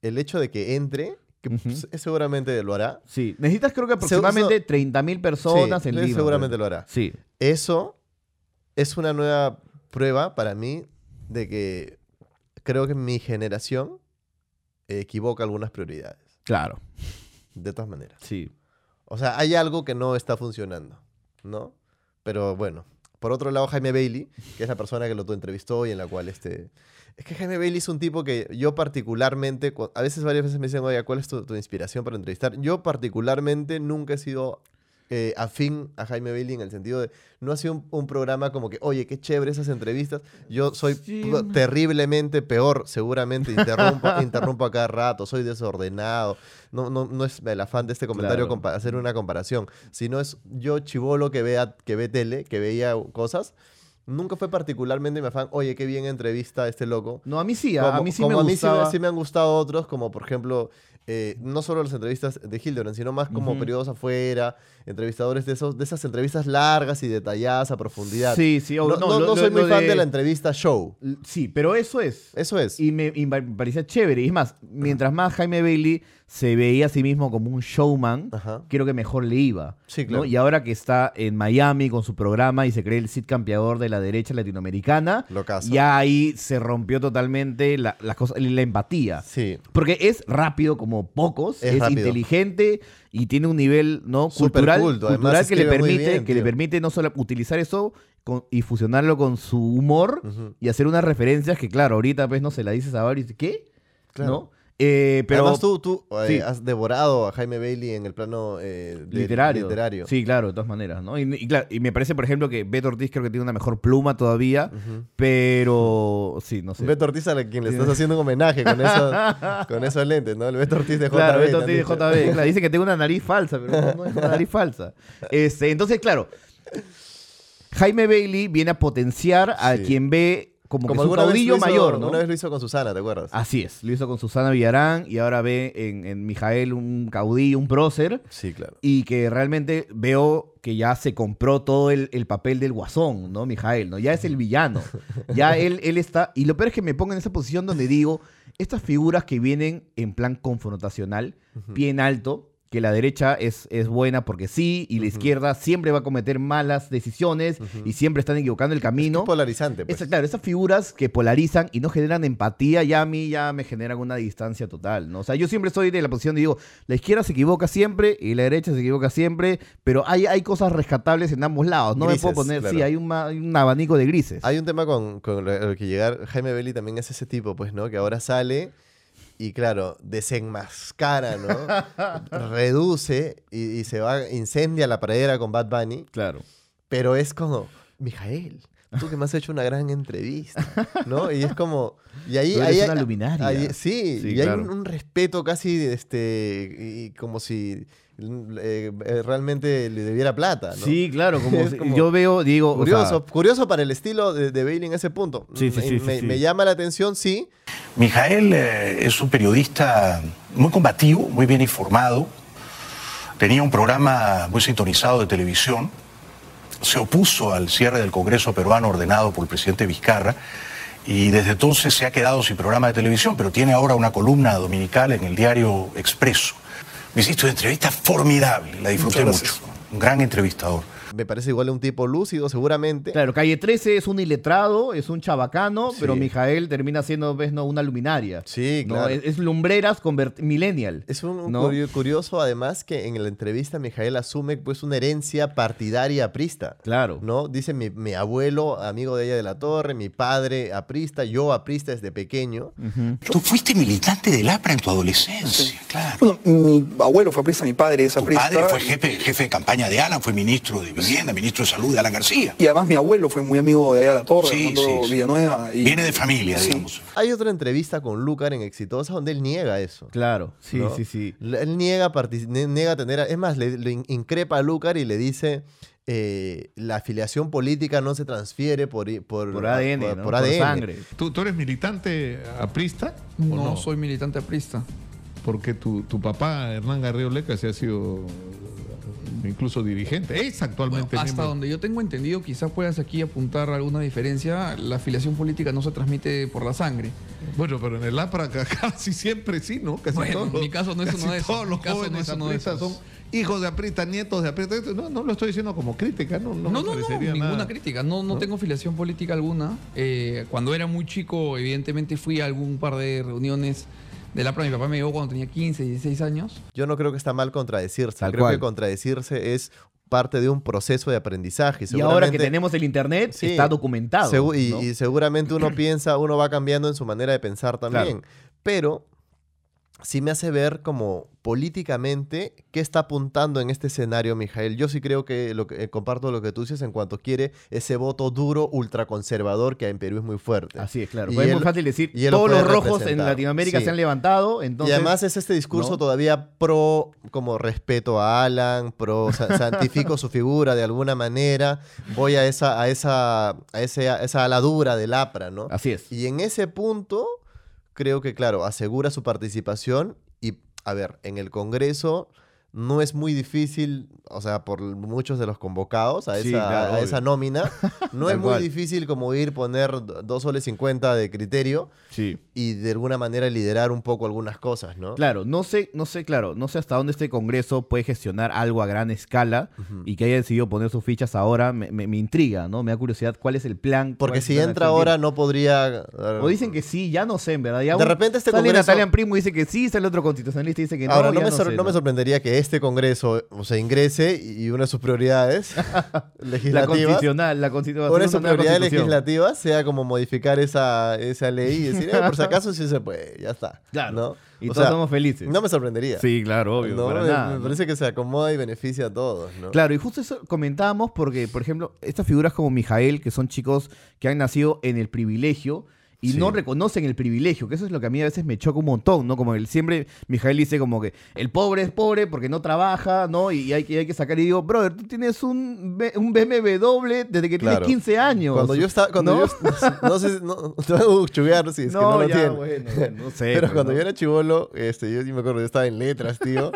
el hecho de que entre que seguramente lo hará. Sí. Necesitas creo que aproximadamente 30.000 personas Sí, en Lima. seguramente pero- lo hará. Sí. Eso es una nueva prueba para mí de que creo que mi generación equivoca algunas prioridades. Claro. De todas maneras. Sí. O sea, hay algo que no está funcionando, ¿no? Pero bueno. Por otro lado, Jaime Bailey, que es la persona que lo entrevistó y en la cual este... Es que Jaime Bailey es un tipo que yo particularmente, cu- a veces varias veces me dicen, oye, ¿cuál es tu, tu inspiración para entrevistar? Yo particularmente nunca he sido eh, afín a Jaime Bailey en el sentido de, no ha sido un, un programa como que, oye, qué chévere esas entrevistas. Yo soy Sí, terriblemente peor, seguramente, interrumpo, interrumpo a cada rato, soy desordenado. No, no, no es el afán de este comentario Claro. hacer una comparación, sino es yo chivolo que, vea, que ve tele, que veía cosas. Nunca fue particularmente mi afán, oye, qué bien entrevista a este loco. No, a mí sí, a- a Como- mí sí como me a mí sí sí me han gustado otros, como por ejemplo, eh, no solo las entrevistas de Hildebrand, sino más como periodos afuera, entrevistadores de esos de esas entrevistas largas y detalladas a profundidad. Sí, sí. o- no, no, no- lo- no lo- soy muy fan de... la entrevista show. Sí, pero eso es. Eso es. Y me, y me parecía chévere. Y es más, mientras más Jaime Bailey se veía a sí mismo como un showman, Ajá. creo que mejor le iba. Sí, ¿no? claro. Y ahora que está en Miami con su programa y se cree el Cid campeador de la derecha latinoamericana, Locazo. ya ahí se rompió totalmente la, la cosa, la empatía. Sí. Porque es rápido como pocos, Es inteligente y tiene un nivel no cultural, culto, además cultural que le permite bien, que le permite no solo utilizar eso con- y fusionarlo con su humor y hacer unas referencias que claro, ahorita pues no se la dices a varios ¿qué? Claro. ¿No? Eh, pero Además, tú, tú eh, has devorado a Jaime Bailey en el plano eh, de- literario. literario. Sí, claro, de todas maneras, ¿no? Y, y claro, y me parece, por ejemplo, que Beto Ortiz creo que tiene una mejor pluma todavía, pero sí, no sé. Beto Ortiz a quien le estás haciendo un homenaje con, esos, con esos lentes, ¿no? El Beto Ortiz de JB. Claro, Beto Ortiz de. JB. Claro, dice que tengo una nariz falsa, pero no, no es una nariz falsa. Este, entonces, claro, Jaime Bailey viene a potenciar a Sí. quien ve como, Como que su caudillo hizo- mayor, ¿no? Una vez lo hizo con Susana, ¿te acuerdas? Así es, lo hizo con Susana Villarán y ahora ve en, en Mijael un caudillo, un prócer. Sí, claro. Y que realmente veo que ya se compró todo el, el papel del guasón, ¿no? Mijael, ¿no? Ya es el villano. Ya él, él está. Y lo peor es que me pongo en esa posición donde digo, estas figuras que vienen en plan confrontacional, pie en alto, que la derecha es, es buena porque sí, y la izquierda siempre va a cometer malas decisiones y siempre están equivocando el camino. Es polarizante, pues. Esa- claro, esas figuras que polarizan y no generan empatía, ya a mí ya me generan una distancia total, ¿no? O sea, yo siempre estoy de la posición de digo, la izquierda se equivoca siempre y la derecha se equivoca siempre, pero hay, hay cosas rescatables en ambos lados. No me puedo poner, claro. sí, hay un, hay un abanico de grises. Hay un tema con, con lo que llegar. Jaime Belli también es ese tipo, pues, ¿no? Que ahora sale y, claro, desenmascara, ¿no? Reduce y, y se va, incendia la pradera con Bad Bunny. Claro. Pero es como, Mijael, tú que me has hecho una gran entrevista, ¿no? Y es como. Y ahí. Tú eres ahí- una luminaria. ahí- sí, Sí, y hay un, un respeto casi, este. Y como si eh, eh, realmente le debiera plata, ¿no? Sí, claro, como, como yo veo, digo, o Curioso, sea, curioso para el estilo de, de Bailey en ese punto. Sí, sí, me, sí, sí, me- sí. me llama la atención, sí. Mijael eh, es un periodista muy combativo, muy bien informado. Tenía un programa muy sintonizado de televisión. Se opuso al cierre del Congreso peruano ordenado por el presidente Vizcarra y desde entonces se ha quedado sin programa de televisión, pero tiene ahora una columna dominical en el diario Expreso. Me hiciste una entrevista formidable, la disfruté mucho. Un gran entrevistador. Me parece igual un tipo lúcido, seguramente. claro, Calle 13 es un iletrado, es un chabacano, Sí. pero Mijael termina siendo, ves, no, una luminaria. Sí, ¿no? claro. Es, es lumbreras convert- millennial. Es un, un ¿no? curio- curioso, además, que en la entrevista Mijael asume pues una herencia partidaria aprista. Claro. ¿No? Dice mi, mi abuelo, amigo de ella de la Torre, mi padre aprista, yo aprista desde pequeño. Tú fuiste militante del APRA en tu adolescencia, claro. Bueno, mi abuelo fue aprista, mi padre es aprista. padre fue jefe, jefe de campaña de Alan, fue ministro de Vivienda, ministro de Salud de Alan García. Y además mi abuelo fue muy amigo de la Torre, Sí, Armando sí, sí. Villanueva. y- Viene de familia, Sí. digamos. Hay otra entrevista con Lucar en Exitosa donde él niega eso. Claro, sí, ¿no? sí, sí. Él niega, niega tener. Es más, le, le in- increpa a Lucar y le dice. eh, la afiliación política no se transfiere por, por, Por ADN, por, ¿no? por ADN. sangre. ¿Tú, tú eres militante aprista? No, soy militante aprista. Porque tu, tu papá, Hernán Garrido Leca, sí ha sido incluso dirigente. Es actualmente Bueno, hasta miembro. donde yo tengo entendido, quizás puedas aquí apuntar alguna diferencia. La afiliación política no se transmite por la sangre. Bueno, pero en el APRA ca- casi siempre sí, ¿no? Casi Bueno, todos en mi caso no es uno de esos. Todos los caso no jóvenes es son hijos de aprista, nietos de aprista. No, no lo estoy diciendo como crítica, no, no, No, me no, ninguna nada. crítica. No, no, ¿No? tengo afiliación política alguna. Eh, cuando era muy chico, evidentemente fui a algún par de reuniones de la PRA. Mi papá me llevó cuando tenía 15, 16 años. Yo no creo que está mal contradecirse. Tal creo cual. que contradecirse es parte de un proceso de aprendizaje. Y ahora que tenemos el internet, Sí. está documentado. Segu- y, ¿no? y seguramente uno piensa, uno va cambiando en su manera de pensar también. Pero sí me hace ver como políticamente qué está apuntando en este escenario, Mijael. Yo sí creo que, lo que eh, comparto lo que tú dices en cuanto quiere ese voto duro, ultraconservador que en Perú es muy fuerte. Así es, claro. Y Pues es él- muy fácil decir, lo todos los rojos en. Latinoamérica Sí. se han levantado, entonces... y además es este discurso ¿no? todavía pro, como respeto a Alan, pro sa- santifico su figura de alguna manera, voy a esa, a esa, a ese, a esa aladura del APRA, ¿no? Así es. Y en ese punto, creo que, claro, asegura su participación y, a ver, en el Congreso no es muy difícil, o sea, por muchos de los convocados a Sí, esa, claro, a esa nómina, no es muy cual. difícil como ir poner dos soles 50 de criterio Sí. y de alguna manera liderar un poco algunas cosas, ¿no? Claro, no sé, no sé, claro, no sé hasta dónde este Congreso puede gestionar algo a gran escala y que haya decidido poner sus fichas ahora, me, me- me intriga, ¿no? Me da curiosidad cuál es el plan. Porque si entra ahora no podría... tiene. O dicen que sí, ya no sé, en verdad. Ya De un- repente este sale Congreso- Natalia Primo dice que sí, sale otro constitucionalista y dice que no. Ahora, no, me, sor- sé, no me sorprendería que este Congreso o sea, ingrese y una de sus prioridades La legislativas, constitucional, la constitución. una de sus prioridades legislativas sea como modificar esa, esa ley y decir, "Eh, por si acaso sí se puede, ya está. Claro. ¿no? Y O todos sea, somos felices. No me sorprendería. Sí, claro, obvio. No, para me, nada, me ¿no? parece que se acomoda y beneficia a todos, ¿no? Claro, y justo eso comentábamos porque, por ejemplo, estas figuras como Mijael, que son chicos que han nacido en el privilegio y Sí. no reconocen el privilegio, que eso es lo que a mí a veces me choca un montón, ¿no? Como el siempre Mijael dice como que el pobre es pobre porque no trabaja, ¿no? Y hay que, hay que sacar y digo, brother, tú tienes un, B- un BMW desde que Claro. tienes 15 años. Cuando yo estaba, cuando ¿No? yo, no sé, si- no, te voy a chuvear si es que no lo ya, tiene. bueno, no sé. Pero pues, cuando ¿no? yo era chivolo, este, yo, yo me acuerdo, yo estaba en letras, tío.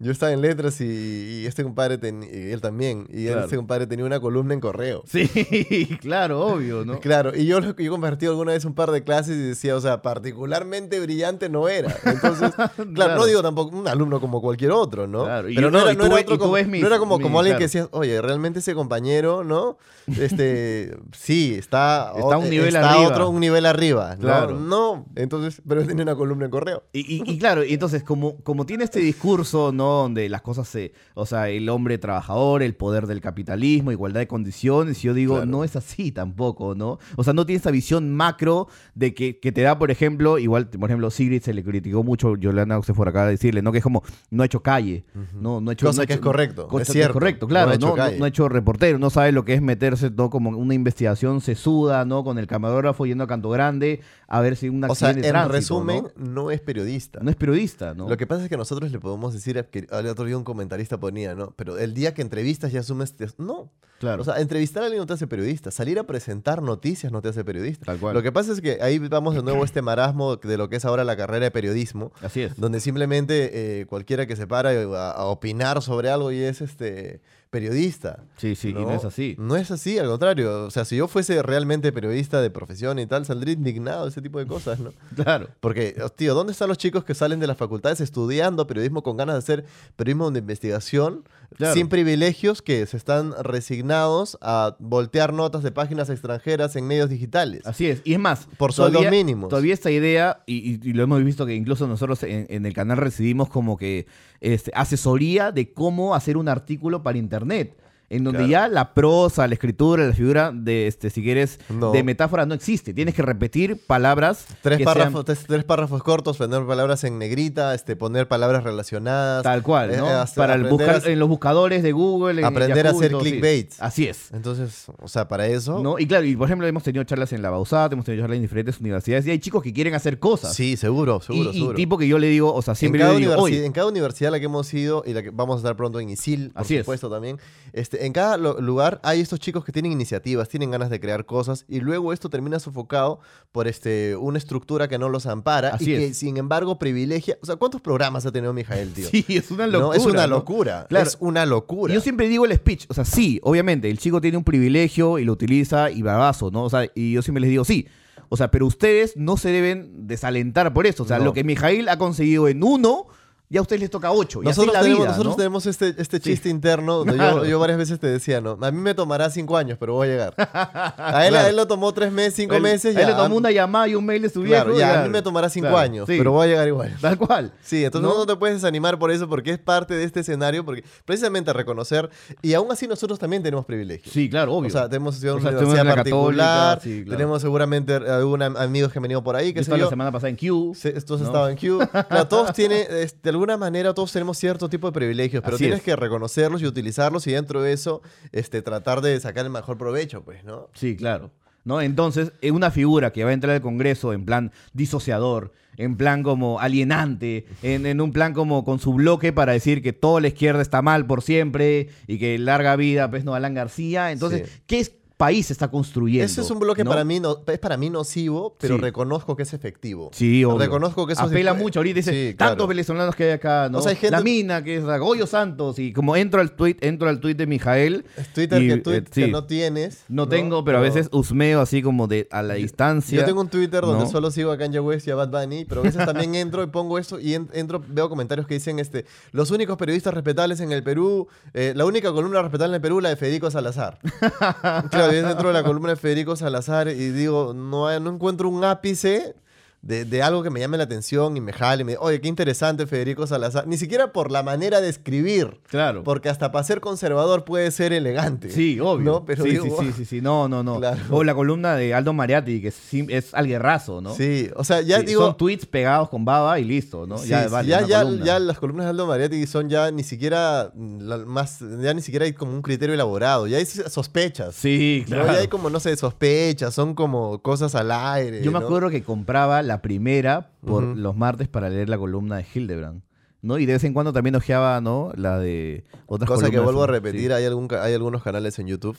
Yo estaba en letras y, y este compadre, ten- y él también, y Claro. este compadre tenía una columna en correo. Sí, claro, obvio, ¿no? Claro, y yo, yo compartí alguna vez un par de clases y decía, o sea, particularmente brillante no era. Entonces, claro, Claro. no digo tampoco un alumno como cualquier otro, ¿no? Claro, Pero no, no, era, no era otro como, no era como, mi- como alguien que decía, oye, realmente ese compañero, ¿no? Este, sí, está, Está o- un nivel está arriba. otro un nivel arriba. ¿no? Claro. No, entonces, pero él tenía una columna en correo. Y, y- y claro, y entonces, como, como tiene este discurso, ¿no? Donde las cosas se. O sea, el hombre trabajador, el poder del capitalismo, igualdad de condiciones, yo digo, Claro. no es así tampoco, ¿no? O sea, no tiene esa visión macro de que, que te da, por ejemplo, igual, por ejemplo, Sigrid se le criticó mucho, Yolanda usted por acá a decirle, ¿no? Que es como, no ha hecho calle, ¿no? no ha hecho, Cosa no ha que hecho- es correcto, cosa es que cierto, correcto, no claro, ha no, hecho no, no ha hecho reportero, no sabe lo que es meterse todo como una investigación sesuda, ¿no? Con el camarógrafo yendo a Canto Grande a ver si un O sea, en tránsito, resumen, ¿no? ¿no? es periodista. No es periodista, ¿no? Lo que pasa es que nosotros le podemos decir, que al otro día un comentarista ponía, ¿no? Pero el día que entrevistas ya asumes... No. Claro. O sea, entrevistar a alguien no te hace periodista. Salir a presentar noticias no te hace periodista. Tal cual. Lo que pasa es que ahí vamos de nuevo a este marasmo de lo que es ahora la carrera de periodismo, Así es. donde simplemente eh, cualquiera que se para a, a opinar sobre algo y es este periodista. Sí, sí, y no es así. No es así, al contrario. O sea, si yo fuese realmente periodista de profesión y tal, saldría indignado de ese tipo de cosas, ¿no? Claro. Porque, oh, tío, ¿dónde están los chicos que salen de las facultades estudiando periodismo con ganas de hacer periodismo de investigación, Claro. sin privilegios, que se están resignados a voltear notas de páginas extranjeras en medios digitales? Así es. Y es más, Por sueldos mínimos. Todavía esta idea, y, y- y lo hemos visto que incluso nosotros en, en el canal recibimos como que este, asesoría de cómo hacer un artículo para internet. En donde Claro. ya la prosa, la escritura, la figura de, este, si quieres, No. de metáfora no existe. Tienes que repetir palabras. Tres que párrafos, sean tres, tres párrafos cortos, poner palabras en negrita, este, poner palabras relacionadas. tal cual, eh, ¿no? para el buscar, a- en los buscadores de Google. en Aprender a Yahoo y hacer sí. clickbaits. Así es. Entonces, o sea, para eso. ¿no? Y claro, y por ejemplo, hemos tenido charlas en la Bausat, hemos tenido charlas en diferentes universidades, y hay chicos que quieren hacer cosas. Sí, seguro, seguro, y, y seguro. tipo que yo le digo, o sea, en siempre cada, le digo, universi- oye, en cada universidad a la que hemos ido y la que vamos a estar pronto en ISIL, por Así es. supuesto también, este, este, en cada lugar hay estos chicos que tienen iniciativas, tienen ganas de crear cosas y luego esto termina sofocado por este, una estructura que no los ampara Así y que sin embargo privilegia. O sea, ¿cuántos programas ha tenido Mijael, tío? Sí, es una No, locura. es una ¿no? locura. Claro. Es una locura. Yo siempre digo el speech, o sea, sí, obviamente, el chico tiene un privilegio y lo utiliza y bravazo, ¿no? O sea, y yo siempre les digo, sí. O sea, pero ustedes no se deben desalentar por eso. O sea, No. lo que Mijail ha conseguido en uno, ya a ustedes les toca ocho. Y Nosotros, así la tenemos, vida, nosotros ¿no? tenemos este, este Sí. chiste interno donde Claro. yo, yo varias veces te decía, ¿no? A mí me tomará cinco años, pero voy a llegar. A él, a Claro. él lo tomó tres meses, cinco Él- meses. a él le tomó una llamada y un mail de su Claro, viejo. ya, a mí me tomará cinco Claro, años, sí. pero voy a llegar igual. Tal cual. Sí, entonces ¿No? no te puedes desanimar por eso, porque es parte de este escenario, porque precisamente reconocer, y aún así nosotros también tenemos privilegios. Sí, claro, obvio. O sea, tenemos estudiado en una universidad la particular, sí, claro. tenemos seguramente algunos amigos que han venido por ahí, Yo que sé estaba yo. la semana pasada en Q. Sí, Estos ¿no? estaban en Q. Claro, todos tienen, es- de alguna manera, todos tenemos cierto tipo de privilegios, pero Así tienes es. que reconocerlos y utilizarlos y dentro de eso, este, tratar de sacar el mejor provecho, pues, ¿no? Sí, claro. ¿No? Entonces, es una figura que va a entrar al Congreso en plan disociador, en plan como alienante, en, en un plan como con su bloque para decir que toda la izquierda está mal por siempre y que larga vida, pues, no, Alan García. Entonces, Sí. ¿qué es- país está construyendo? Ese es un bloque ¿no? para mí, no, es para mí nocivo, pero Sí. reconozco que es efectivo. Sí, obvio. Reconozco que eso Apela mucho. Ahorita dice, Sí, tantos claro. venezolanos que hay acá, ¿no? O sea, hay gente- La mina, que es Goyo Santos. Y como entro al tweet, entro al tweet de Mijael. Es Twitter y, que, tú eh, que sí. no tienes. No tengo, pero a veces husmeo así como de a la distancia. Yo tengo un Twitter donde solo sigo a Kanye West y a Bad Bunny, pero a veces también entro y pongo esto y en- entro, veo comentarios que dicen este, los únicos periodistas respetables en el Perú, eh, la única columna respetable en el Perú, la de Federico Salazar. claro, yo dentro de la columna de Federico Salazar y digo, no, no encuentro un ápice de, de algo que me llame la atención y me jale, y me oye, qué interesante Federico Salazar, ni siquiera por la manera de escribir. Claro. Porque hasta para ser conservador puede ser elegante. Sí, obvio. ¿no? Pero sí, digo, sí, sí, sí, sí. No, no, no. Claro. O la columna de Aldo Mariatti, que es, es alguerrazo, ¿no? Sí, o sea, ya Sí, digo... Son tweets pegados con baba y listo, ¿no? Sí, ya, vale, ya, ya, ya las columnas de Aldo Mariatti son ya ni siquiera mm, la- más, ya ni siquiera hay como un criterio elaborado, ya hay sospechas. Sí, ¿no? claro. Ya hay como, no sé, sospechas, son como cosas al aire. Yo me ¿no? acuerdo que compraba la primera por los martes para leer la columna de Hildebrand. ¿no? Y de vez en cuando también ojeaba, ¿no? La de otras Cosa que vuelvo a sí. repetir, hay, algún, hay algunos canales en YouTube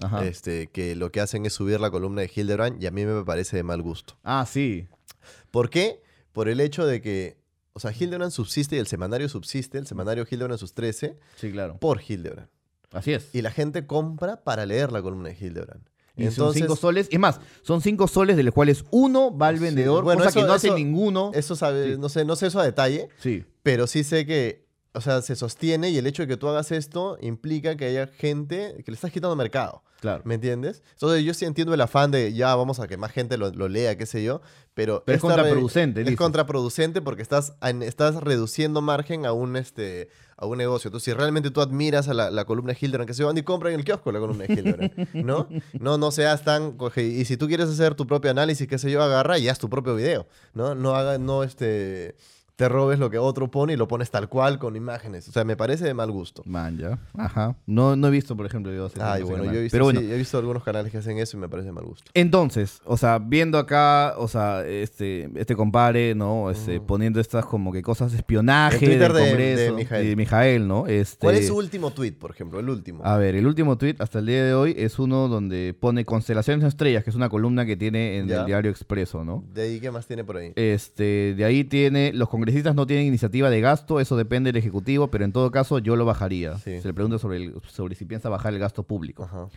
Ajá. este, que lo que hacen es subir la columna de Hildebrand y a mí me parece de mal gusto. Ah, sí. ¿Por qué? Por el hecho de que, o sea, Hildebrand subsiste y el semanario subsiste, el semanario Hildebrand sus 13, Sí, claro. por Hildebrand. Así es. Y la gente compra para leer la columna de Hildebrand. Y son cinco soles. Es más, son cinco soles de los cuales uno va al Sí, vendedor, bueno, cosa eso- que no hace ninguno. Eso sabe, Sí. no sé, no sé eso a detalle, Sí. pero sí sé que, o sea, se sostiene y el hecho de que tú hagas esto implica que haya gente que le estás quitando mercado. Claro. ¿Me entiendes? Entonces yo sí entiendo el afán de ya vamos a que más gente lo, lo lea, qué sé yo, pero, Pero es contraproducente, Es contraproducente porque estás, estás reduciendo margen a un este a un negocio. Entonces, si realmente tú admiras a la, la columna de Hildebrand, que se van y compran en el kiosco la columna de Hildebrand, ¿no? No, no seas tan... Y si tú quieres hacer tu propio análisis, qué sé yo, agarra y haz tu propio video, ¿no? No haga, no este... Te robes lo que otro pone y lo pones tal cual con imágenes. O sea, me parece de mal gusto. Man, ya. Ajá. No, no he visto, por ejemplo, videos de Ay, bueno, yo he visto, Pero bueno, sí, he visto algunos canales que hacen eso y me parece de mal gusto. Entonces, o sea, viendo acá, o sea, este, este compadre, ¿no? Este, Poniendo estas como que cosas de espionaje El Twitter del de- Congreso. de Mijael. de Mijael, ¿no? Este, ¿Cuál es su último tweet, por ejemplo? El último. A ver, el último tweet hasta el día de hoy es uno donde pone Constelaciones de Estrellas, que es una columna que tiene en Ya. el diario Expreso, ¿no? De ahí, ¿qué más tiene por ahí? Este, de ahí tiene, los congresistas no tienen iniciativa de gasto, eso depende del Ejecutivo, pero en todo caso yo lo bajaría. Sí. Se le pregunta sobre, el- sobre si piensa bajar el gasto público. Ajá.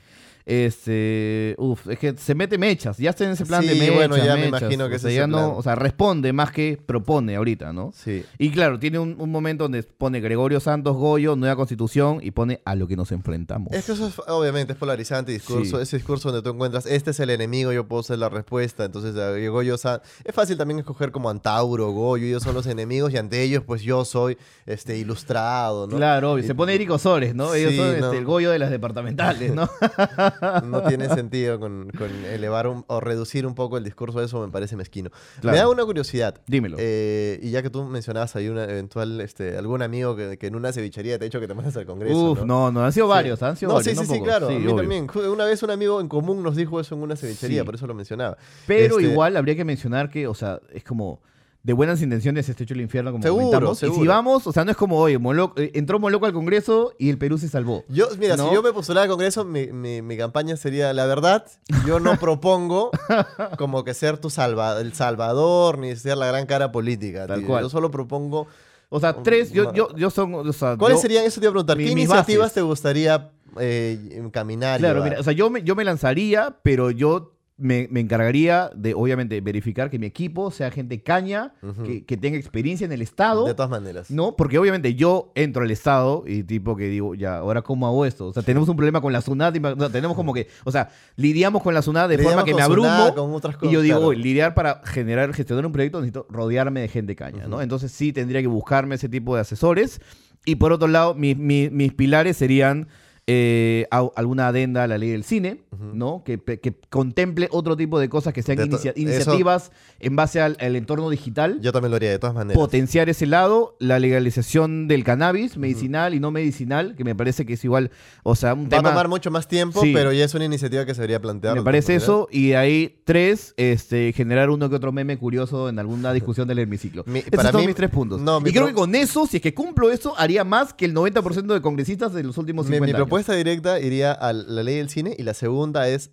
Este, uf, es que se mete mechas, ya está en ese plan de mechas, bueno, ya me imagino que o sea, ya no, o sea, responde más que propone ahorita, ¿no? Sí. Y claro, tiene un, un momento donde pone Gregorio Santos Goyo, nueva constitución, y pone a lo que nos enfrentamos. Es que eso es, obviamente es polarizante discurso, Sí. ese discurso donde tú encuentras, este es el enemigo, yo puedo ser la respuesta, entonces Goyo San- es fácil también escoger como Antauro, Goyo, ellos son los enemigos y ante ellos pues yo soy este ilustrado, ¿no? Claro, obvio. Se pone Eric Osores, ¿no? Ellos Sí, son este, el Goyo de las departamentales, ¿no? No tiene sentido con, con elevar un- o reducir un poco el discurso, eso me parece mezquino. Claro. Me da una curiosidad. Dímelo. Eh, y ya que tú mencionabas ahí un eventual, este, algún amigo que, que en una cevichería te ha dicho que te mandas al Congreso. Uf, no, no, han sido Sí. varios, han sido No, varios. sí, sí, sí, claro. a mí obvio. también. Ju- Una vez un amigo en común nos dijo eso en una cevichería, Sí. por eso lo mencionaba. Pero Este, igual habría que mencionar que, o sea, es como de buenas intenciones este hecho el infierno, como Seguro, comentamos. Y seguro. si vamos, o sea, no es como, oye, Moloco- eh, entró Moloco al Congreso y el Perú se salvó. Yo, mira, ¿No? si yo me postulara al Congreso, mi, mi- mi campaña sería, la verdad, yo no propongo como que ser tu salva, el salvador, ni ser la gran cara política. Tal cual. Yo solo propongo... O sea, tres, yo, yo, yo son, o sea, ¿Cuáles yo- serían, eso te iba a preguntar, mi- qué iniciativas bases. te gustaría eh, encaminar? y Claro, mira, o sea, yo me, yo me lanzaría, pero yo me, me encargaría de, obviamente, verificar que mi equipo sea gente caña, que, que tenga experiencia en el Estado. de todas maneras. No, porque obviamente yo entro al Estado y tipo que digo, ya, ahora cómo hago esto. O sea, tenemos un problema con la SUNAT, y tenemos como que, o sea, lidiamos con la SUNAT de Lidiamos forma que me abrumo. SUNAT, con otras y yo digo, claro. "Oye, lidiar para generar, gestionar un proyecto, necesito rodearme de gente caña, ¿no? Entonces sí tendría que buscarme ese tipo de asesores. Y por otro lado, mi- mi- mis pilares serían eh, alguna adenda a la ley del cine, ¿no? Que, contemple otro tipo de cosas que sean eso- iniciativas en base al, al entorno digital Yo también lo haría, de todas maneras. potenciar ese lado, la legalización del cannabis medicinal y no medicinal, que me parece que es igual, o sea, un Va a tomar mucho más tiempo, Sí. pero ya es una iniciativa que se debería plantear. me parece eso, y de ahí tres, este, generar uno que otro meme curioso en alguna discusión del hemiciclo. Mi- Esos para son mí- mis tres puntos. no, y creo que con eso, si es que cumplo eso, haría más que el 90% de congresistas de los últimos Mi, 50 mi años. Propuesta directa iría a la ley del cine y la segunda es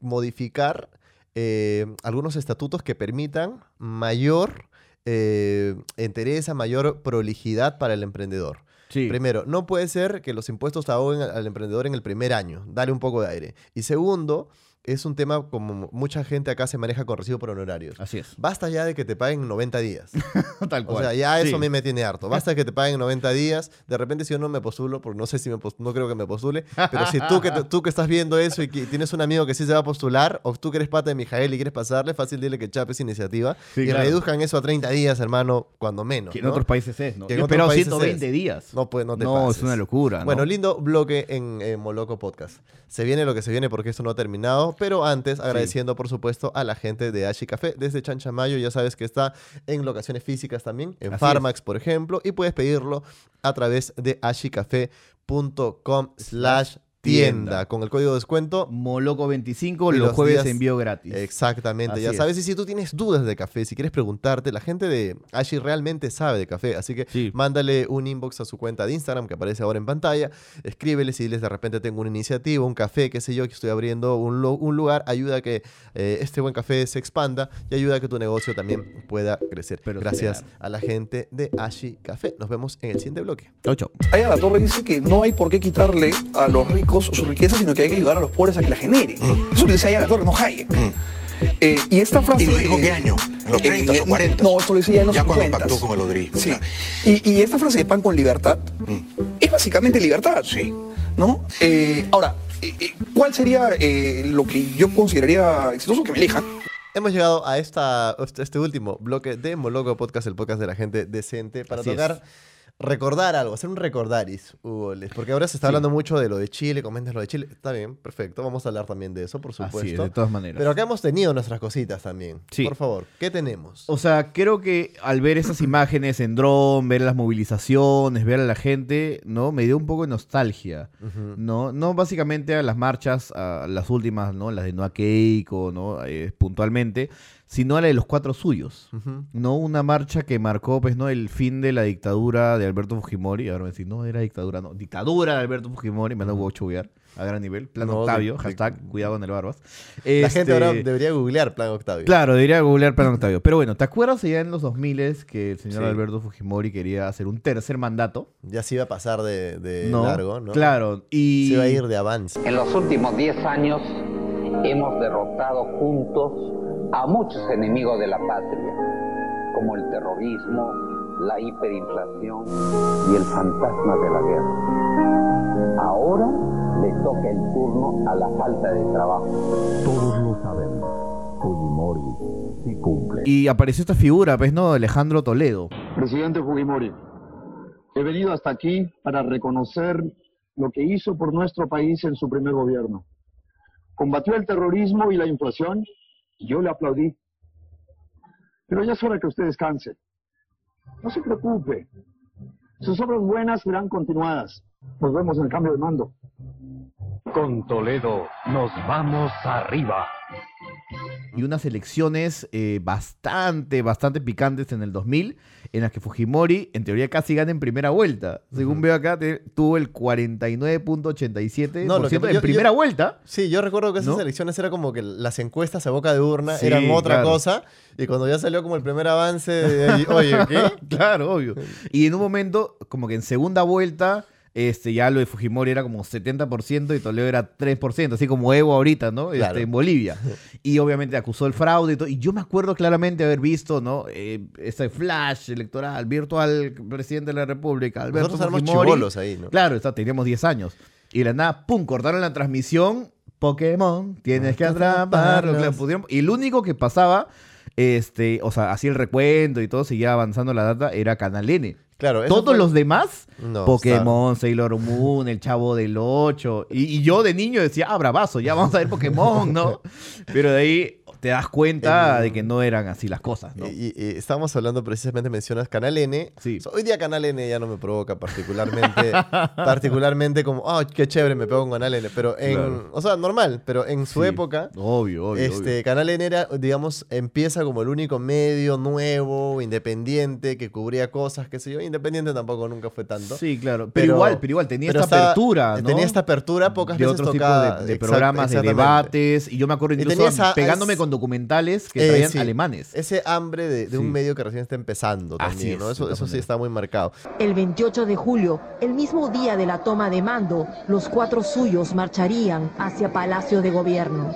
modificar eh, algunos estatutos que permitan mayor eh, entereza, mayor prolijidad para el emprendedor. Sí. Primero, no puede ser que los impuestos ahoguen al al emprendedor en el primer año. Dale un poco de aire. Y segundo, es un tema como mucha gente acá se maneja con recibo por honorarios. Así es. Basta ya de que te paguen 90 días. Tal O cual. sea, ya eso Sí. a mí me tiene harto. Basta que te paguen 90 días. De repente, si yo no me postulo, porque no sé si me pos- no creo que me postule, pero si tú que, te- tú que estás viendo eso y que tienes un amigo que sí se va a postular, o tú que eres pata de Mijael y quieres pasarle, fácil dile que chapes iniciativa Sí, y claro. reduzcan eso a 30 días, hermano, cuando menos. Que en ¿no? otros países es, ¿no? Que en Yo países 120 es. días. No, pues, no te No, pases. es una locura, ¿no? Bueno, lindo bloque en eh, Moloco Podcast. Se viene lo que se viene porque esto no ha terminado, pero antes agradeciendo por supuesto a la gente de Ashi Café desde Chanchamayo, ya sabes que está en locaciones físicas también, en Así Farmax por ejemplo, y puedes pedirlo a través de ashicafé.com slash tienda con el código de descuento Moloco 25, Y los, los jueves días- envío gratis. Exactamente, Así ya es. sabes. Y si tú tienes dudas de café, si quieres preguntarte, la gente de Ashi realmente sabe de café. Así que Sí. mándale un inbox a su cuenta de Instagram que aparece ahora en pantalla. Escríbeles y diles de repente tengo una iniciativa, un café, qué sé yo, que estoy abriendo un, un lugar. Ayuda a que eh, este buen café se expanda y ayuda a que tu negocio también pueda crecer. Pero Gracias a la gente de Ashi Café. Nos vemos en el siguiente bloque. Chau, chau. Ahí a la torre dice que no hay por qué quitarle a los ricos su riqueza, sino que hay que ayudar a los pobres a que la generen. Eso lo dice ahí a la torre, no Hayek. Eh, y esta frase. ¿Y lo dijo eh, qué año? ¿En los eh, 30 o 40? No, esto lo decía ya en los Ya cuando 50. pactó con el Odrisco. Sí. claro. Y, y esta frase de pan con libertad es básicamente libertad. Sí. ¿No? Eh, ahora, eh, eh, ¿cuál sería eh, lo que yo consideraría exitoso que me elijan? Hemos llegado a esta, este último bloque de Moloco Podcast, el podcast de la gente decente, para Así es. Recordar algo, hacer un recordaris, Hugo Porque ahora se está Sí. hablando mucho de lo de Chile, comentas lo de Chile. Está bien, perfecto, vamos a hablar también de eso, por Así es, supuesto. de todas maneras. Pero acá hemos tenido nuestras cositas también. Sí. Por favor, ¿qué tenemos? O sea, creo que al ver esas imágenes en dron, ver las movilizaciones, ver a la gente, ¿no? Me dio un poco de nostalgia. ¿no? No básicamente a las marchas, a las últimas, ¿no? Las de Noa Keiko, ¿no? Eh, puntualmente, sino a la de los cuatro suyos. ¿no? Una marcha que marcó, pues, ¿no? El fin de la dictadura de Alberto Fujimori. Ahora me decís, no, era dictadura, no. Dictadura de Alberto Fujimori, me no a chubear a gran nivel. Plan No, Octavio, de- de- hashtag, cuidado con el barbas. La gente ahora Este, debería googlear Plan Octavio. Claro, debería googlear Plan Octavio. Pero bueno, ¿te acuerdas ya en los 2000 que el señor Sí. Alberto Fujimori quería hacer un tercer mandato? Ya se iba a pasar de, de ¿No? largo, ¿no? Claro, y... Se iba a ir de avance. En los últimos 10 años hemos derrotado juntos a muchos enemigos de la patria, como el terrorismo, la hiperinflación y el fantasma de la guerra. Ahora le toca el turno a la falta de trabajo. Todos lo sabemos. Fujimori sí cumple. Y apareció esta figura, pues, ¿no? Alejandro Toledo. Presidente Fujimori, he venido hasta aquí para reconocer lo que hizo por nuestro país en su primer gobierno. Combatió el terrorismo y la inflación yo le aplaudí. Pero ya es hora que usted descanse. No se preocupe. Sus obras buenas serán continuadas. Nos vemos en el cambio de mando. Con Toledo nos vamos arriba. Y unas elecciones eh, bastante, bastante picantes en el 2000, en las que Fujimori, en teoría, casi gana en primera vuelta. Según veo acá, te- tuvo el 49.87% No, en yo- primera yo- vuelta. Sí, yo recuerdo que esas ¿No? elecciones era como que las encuestas a boca de urna Sí, eran otra claro. cosa. Y cuando ya salió como el primer avance, de oye, ¿qué? Claro, obvio. Y en un momento, como que en segunda vuelta, este, ya lo de Fujimori era como 70% y Toledo era 3%, así como Evo ahorita, ¿no? Este, Claro. en Bolivia. Y obviamente acusó el fraude y todo. Y yo me acuerdo claramente haber visto, ¿no? Eh, ese flash electoral, virtual presidente de la República, Alberto Nosotros Fujimori. ahí, ¿no? Claro, está, teníamos 10 años. Y de la nada, pum, cortaron la transmisión. Pokémon, tienes que atraparlo. Claro, y el único que pasaba, este, o sea, hacía el recuento y todo, seguía avanzando la data, era Canal N. Claro, Todos fue- los demás, No, Pokémon, Sailor Moon, el Chavo del 8. Y, y yo de niño decía, ah, bravazo, ya vamos a ver Pokémon, ¿no? Pero de ahí te das cuenta de que no eran así las cosas, ¿no? Y, y estábamos hablando precisamente, mencionas Canal N. Sí. So, Hoy día Canal N ya no me provoca particularmente, particularmente como, ah, qué chévere, me pego con Canal N. Pero en, Claro. o sea, normal, pero en su Sí. época, Obvio, obvio. este, obvio. Canal N era, digamos, empieza como el único medio nuevo, independiente, que cubría cosas, qué sé yo. Independiente tampoco nunca fue tanto. Sí, claro. Pero, igual, pero igual, tenía pero esta apertura, ¿no? Tenía esta apertura, pocas de veces otro tipo tocaba- de, programas, de debates. Y yo me acuerdo incluso esa- pegándome es- con documentales que Eh, traían sí. alemanes. Ese hambre de, de un medio que recién está empezando Así también, es, ¿no? Eso, eso sí está muy marcado. El 28 de julio, el mismo día de la toma de mando, los cuatro suyos marcharían hacia Palacio de Gobierno.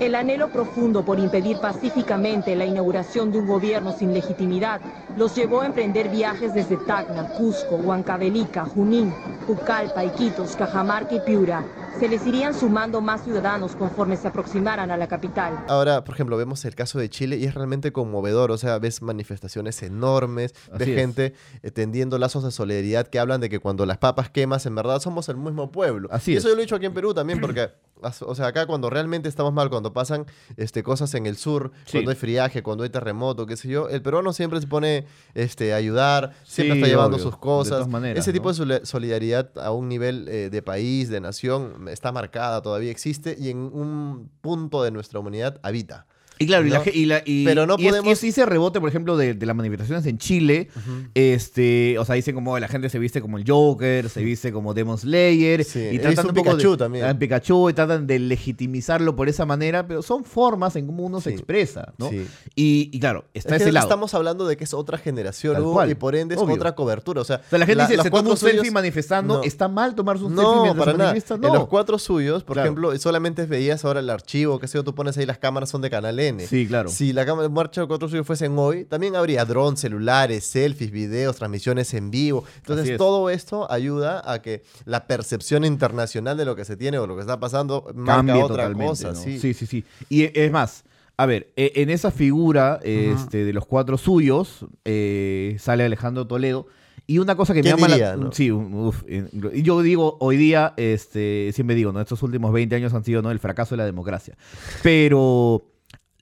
El anhelo profundo por impedir pacíficamente la inauguración de un gobierno sin legitimidad los llevó a emprender viajes desde Tacna, Cusco, Huancavelica, Junín, Pucallpa, Iquitos, Cajamarca y Piura. Se les irían sumando más ciudadanos conforme se aproximaran a la capital. Ahora, por ejemplo, vemos el caso de Chile y es realmente conmovedor. O sea, ves manifestaciones enormes, ves Así es. gente eh, tendiendo lazos de solidaridad que hablan de que cuando las papas quemas, en verdad somos el mismo pueblo. Así y eso es. yo lo he dicho aquí en Perú también, porque, o sea, acá cuando realmente estamos mal, cuando pasan este, cosas en el sur, Sí. cuando hay friaje, cuando hay terremoto, qué sé yo, el peruano siempre se pone este, a ayudar, siempre Sí, está llevando obvio, sus de cosas. todas maneras, Ese tipo de solidaridad a un nivel eh, de país, de nación, está marcada, todavía existe y en un punto de nuestra humanidad habita. Y claro, y, la ¿no? y la- y- Pero no y es- y podemos- es- y ese rebote, por ejemplo, de, de las manifestaciones en Chile, este, o sea, dicen como la gente se viste como el Joker, se viste como Demon Slayer, Sí, y tratan un un poco Pikachu de, también. Pikachu y tratan de legitimizarlo por esa manera, pero son formas en cómo uno se expresa, ¿no? sí. Y, claro, está Es ese lado. estamos hablando de que es otra generación Hugo, cual, y por ende es obvio. otra cobertura. O sea, O sea, la gente dice, los se toma un selfie manifestando, No. ¿está mal tomarse un selfie No, mientras para se nada. manifiesta? En No. los cuatro suyos, por Claro. ejemplo, solamente veías ahora el archivo, qué sé yo, tú pones ahí las cámaras son de Canal N. Sí, claro. Si la cámara de marcha de cuatro suyos fuesen hoy, también habría drones, celulares, selfies, videos, transmisiones en vivo. Entonces, es. todo esto ayuda a que la percepción internacional de lo que se tiene o lo que está pasando marca otra totalmente. cosa. ¿no? Sí. sí, sí, sí. Y e- es más, a ver, e- en esa figura este, de los cuatro suyos eh, sale Alejandro Toledo. Y una cosa que me ¿Quién llama diría, la no? Sí, uf, eh, yo digo, hoy día, este, siempre digo, ¿no? Estos últimos 20 años han sido ¿no? el fracaso de la democracia. Pero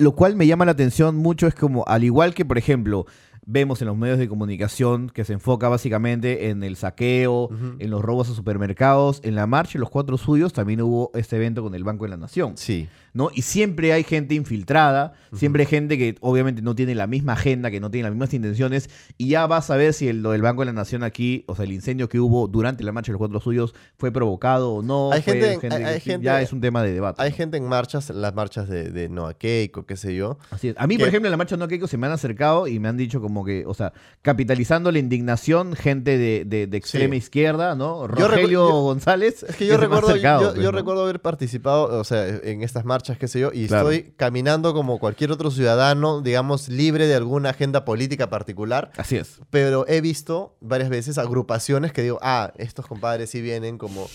lo cual me llama la atención mucho es como, al igual que, por ejemplo, vemos en los medios de comunicación que se enfoca básicamente en el saqueo, en los robos a supermercados, en la marcha de los cuatro suyos también hubo este evento con el Banco de la Nación. Sí. ¿No? Y siempre hay gente infiltrada, siempre hay gente que obviamente no tiene la misma agenda, que no tiene las mismas intenciones, y ya vas a ver si el, lo del Banco de la Nación aquí, o sea, el incendio que hubo durante la marcha de los cuatro suyos fue provocado o no. Hay fue gente en- hay- hay que- gente- ya es un tema de debate. Hay ¿no? gente en marchas, las marchas de, de Noa Keiko, qué sé yo. Así es. A mí, por ejemplo, en la marcha no Keiko se me han acercado y me han dicho como que, o sea, capitalizando la indignación, gente de, de- de extrema Sí. izquierda, ¿no? Rogelio yo- González. Es que yo recuerdo, acercado, yo, yo pues, recuerdo haber participado, o sea, en estas marchas, qué sé yo, y Claro. estoy caminando como cualquier otro ciudadano, digamos, libre de alguna agenda política particular. Así es. Pero he visto varias veces agrupaciones que digo, ah, estos compadres sí vienen como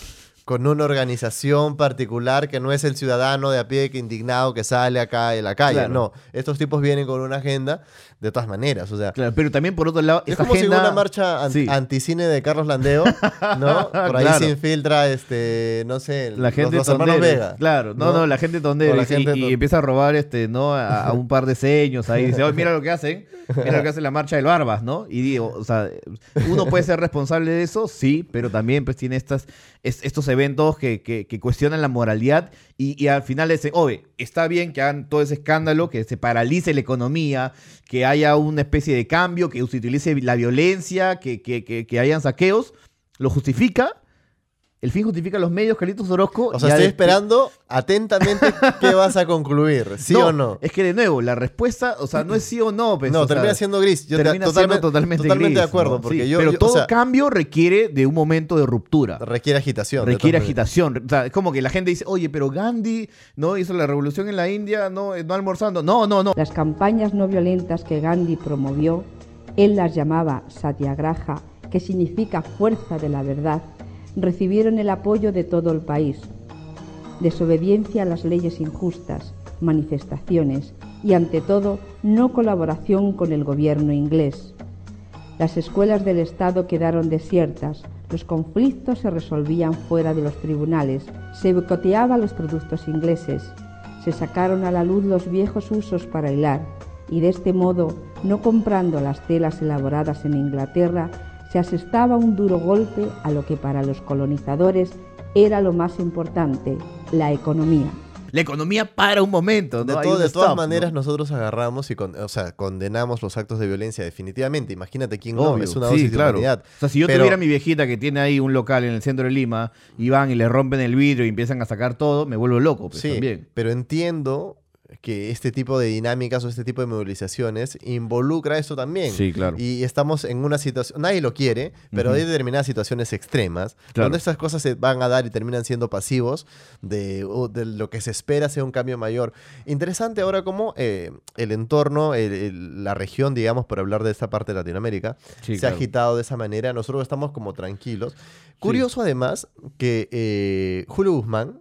con una organización particular que no es el ciudadano de a pie que indignado que sale acá en la calle. Claro. No, estos tipos vienen con una agenda de todas maneras. O sea, Claro, pero también por otro lado, es esta como agenda... si una marcha an- Sí. anticine de Carlos Landeo, ¿no? Por ahí Claro. se infiltra, este, no sé, La los- gente los, hermanos tondera, Vega. Claro, no, no, la gente tondera. Y- gente y, ton- empieza a robar este, ¿no? A, a un par de seños ahí. Dice, "Oye, mira lo que hacen. Mira lo que hace la marcha del Barbas, ¿no? Y digo, o sea, uno puede ser responsable de eso, sí, pero también pues tiene estas, es- estos eventos que, que- que cuestionan la moralidad y, y al final dicen, oye, está bien que hagan todo ese escándalo, que se paralice la economía, que haya una especie de cambio, que se utilice la violencia, que, que, que, que hayan saqueos, lo justifica. El fin justifica los medios, Carlitos Orozco. O sea, estoy esperando atentamente qué vas a concluir, ¿sí o no? Es que de nuevo, la respuesta, o sea, no es sí o no. pues, No, o sea, termina siendo gris. Yo te- termina totalmente- siendo totalmente, totalmente gris, de acuerdo, ¿no? porque Sí, yo- pero yo- o todo sea- cambio requiere de un momento de ruptura. Requiere agitación. Requiere agitación. O sea, es como que la gente dice, oye, pero Gandhi no hizo la revolución en la India, no, no almorzando. No, no, no. Las campañas no violentas que Gandhi promovió, él las llamaba satyagraha, que significa fuerza de la verdad, recibieron el apoyo de todo el país. Desobediencia a las leyes injustas, manifestaciones y, ante todo, no colaboración con el gobierno inglés. Las escuelas del Estado quedaron desiertas, los conflictos se resolvían fuera de los tribunales, se boicoteaban los productos ingleses, se sacaron a la luz los viejos usos para hilar y de este modo, no comprando las telas elaboradas en Inglaterra, se asestaba un duro golpe a lo que para los colonizadores era lo más importante, la economía. La economía para un momento. De, ¿no? Hay todo- un de todas stop, ¿no? maneras, nosotros agarramos y con- o sea, condenamos los actos de violencia definitivamente. Imagínate quién no, es una sí, dosis de claro. humanidad. O sea, si yo Pero- tuviera a mi viejita que tiene ahí un local en el centro de Lima y van y le rompen el vidrio y empiezan a sacar todo, me vuelvo loco, pues Sí, también. pero entiendo que este tipo de dinámicas o este tipo de movilizaciones involucra esto también. Sí, claro. Y estamos en una situación, nadie lo quiere, pero hay determinadas situaciones extremas Claro. donde estas cosas se van a dar y terminan siendo pasivos de, lo que se espera sea un cambio mayor. Interesante ahora cómo eh, el entorno, el- el- la región, digamos, por hablar de esta parte de Latinoamérica, Sí, se claro. ha agitado de esa manera. Nosotros estamos como tranquilos. Curioso además que eh, Julio Guzmán.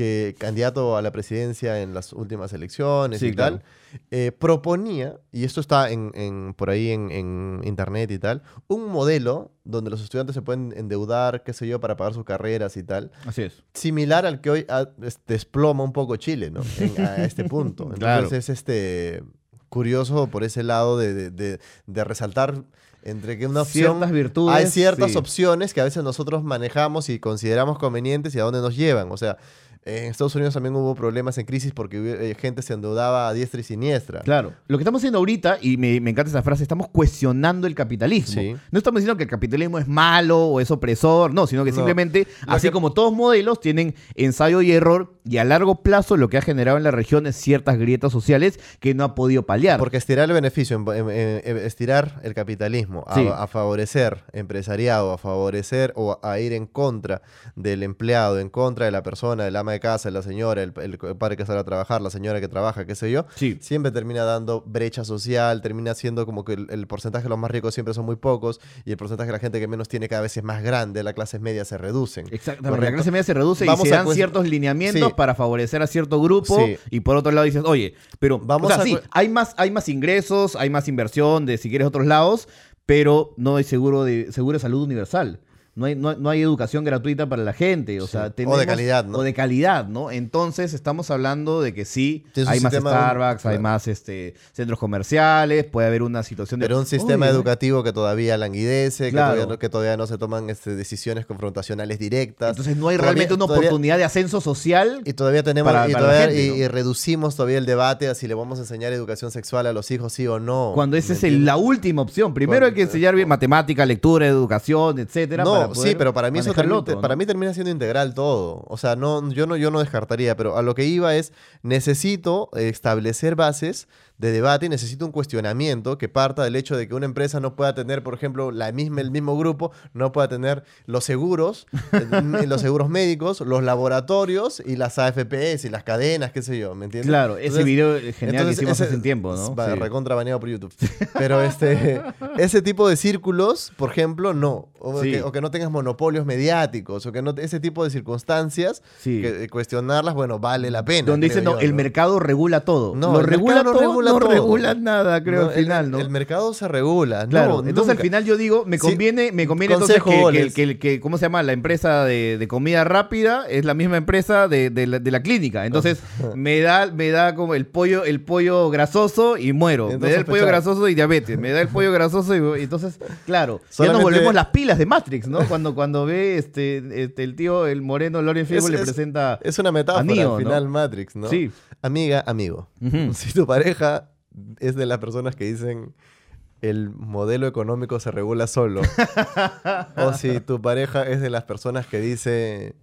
Que candidato a la presidencia en las últimas elecciones Sí, y tal, eh, proponía, y esto está en, en- por ahí en, en internet y tal, un modelo donde los estudiantes se pueden endeudar, qué sé yo, para pagar sus carreras y tal. Así es. Similar al que hoy ah, es- desploma un poco Chile, ¿no? En- a este punto. Entonces Claro. es este curioso por ese lado de, de- de- de resaltar entre que una opción Ciertas virtudes, hay ciertas sí. opciones que a veces nosotros manejamos y consideramos convenientes y a dónde nos llevan. O sea, en Estados Unidos también hubo problemas en crisis porque hubo- eh, gente se endeudaba a diestra y siniestra. Claro. Lo que estamos haciendo ahorita, y me, me encanta esa frase, estamos cuestionando el capitalismo. Sí. No estamos diciendo que el capitalismo es malo o es opresor, no, sino que No. simplemente, Lo así que- como todos modelos, tienen ensayo y error, y a largo plazo lo que ha generado en la región es ciertas grietas sociales que no ha podido paliar. Porque estirar el beneficio, en- en- en- en- estirar el capitalismo a, Sí. a favorecer empresariado, a favorecer o a ir en contra del empleado, en contra de la persona, del ama de casa, la señora, el, el padre que sale a trabajar, la señora que trabaja, qué sé yo, Sí. siempre termina dando brecha social, termina siendo como que el, el porcentaje de los más ricos siempre son muy pocos y el porcentaje de la gente que menos tiene cada vez es más grande, las clases medias se reducen. Exactamente, la clase media se reduce Vamos y se dan ciertos lineamientos Sí. para favorecer a cierto grupo Sí. y por otro lado dices, oye, pero Vamos o sea, a sí, hay más, hay más ingresos, hay más inversión de si quieres otros lados, pero no hay seguro de, seguro de salud universal. No hay, no, no hay educación gratuita para la gente, o sea, O de tenemos- calidad, ¿no? O de calidad, ¿no? Entonces estamos hablando de que sí, hay más Starbucks, hay claro. más este, centros comerciales, puede haber una situación de... Pero un sistema Oye, educativo que todavía languidece, que, todavía no, que todavía no se toman este, decisiones confrontacionales directas. Entonces no hay Todavía- realmente una todavía- oportunidad de ascenso social Y todavía tenemos para- y, para todavía- gente, y- ¿no? y reducimos todavía el debate a si le vamos a enseñar educación sexual a los hijos, sí o no. Cuando esa ¿me es el- la última opción. Primero hay que enseñar bien matemática, lectura, educación, etcétera. para No, sí, pero para mí eso para mí termina siendo integral todo. O sea, no, yo no, yo no descartaría, pero a lo que iba es necesito establecer bases de debate y necesito un cuestionamiento que parta del hecho de que una empresa no pueda tener, por ejemplo, la misma, el mismo grupo, no pueda tener los seguros, los seguros médicos, los laboratorios y las AFPs y las cadenas, qué sé yo, ¿me entiendes? Claro, ese video genial que hicimos ese- hace un tiempo, ¿no? Va, Sí. recontra baneado por YouTube. Pero este, ese tipo de círculos, por ejemplo, no. O, Sí. que, o que no tengas monopolios mediáticos, o que no ese tipo de circunstancias, Sí. que eh, cuestionarlas, bueno, vale la pena. Donde dicen, no, yo, el mercado regula todo. No, el regula no regula no todo. regula nada, creo, No, al el- final, ¿no? El, mercado se regula. Claro, no, entonces al final yo digo, me Sí, conviene, me conviene entonces consejo, que, que, que, que- ¿cómo se llama? La empresa de, de comida rápida es la misma empresa de, de la, de la clínica. Entonces me da, me da como el pollo, el pollo grasoso y muero. me Entonces, da el pollo grasoso y diabetes. Me da el pollo grasoso y, entonces, claro, ya nos Solamente- volvemos las pilas de Matrix, ¿no? ¿No? Cuando, cuando ve este, este, el tío, el moreno Loren Fiebre Es- le es- presenta. Es una metáfora Neo, al ¿no? final Matrix, ¿no? Sí. Amiga, amigo. Si tu pareja es de las personas que dicen el modelo económico se regula solo, o si tu pareja es de las personas que dice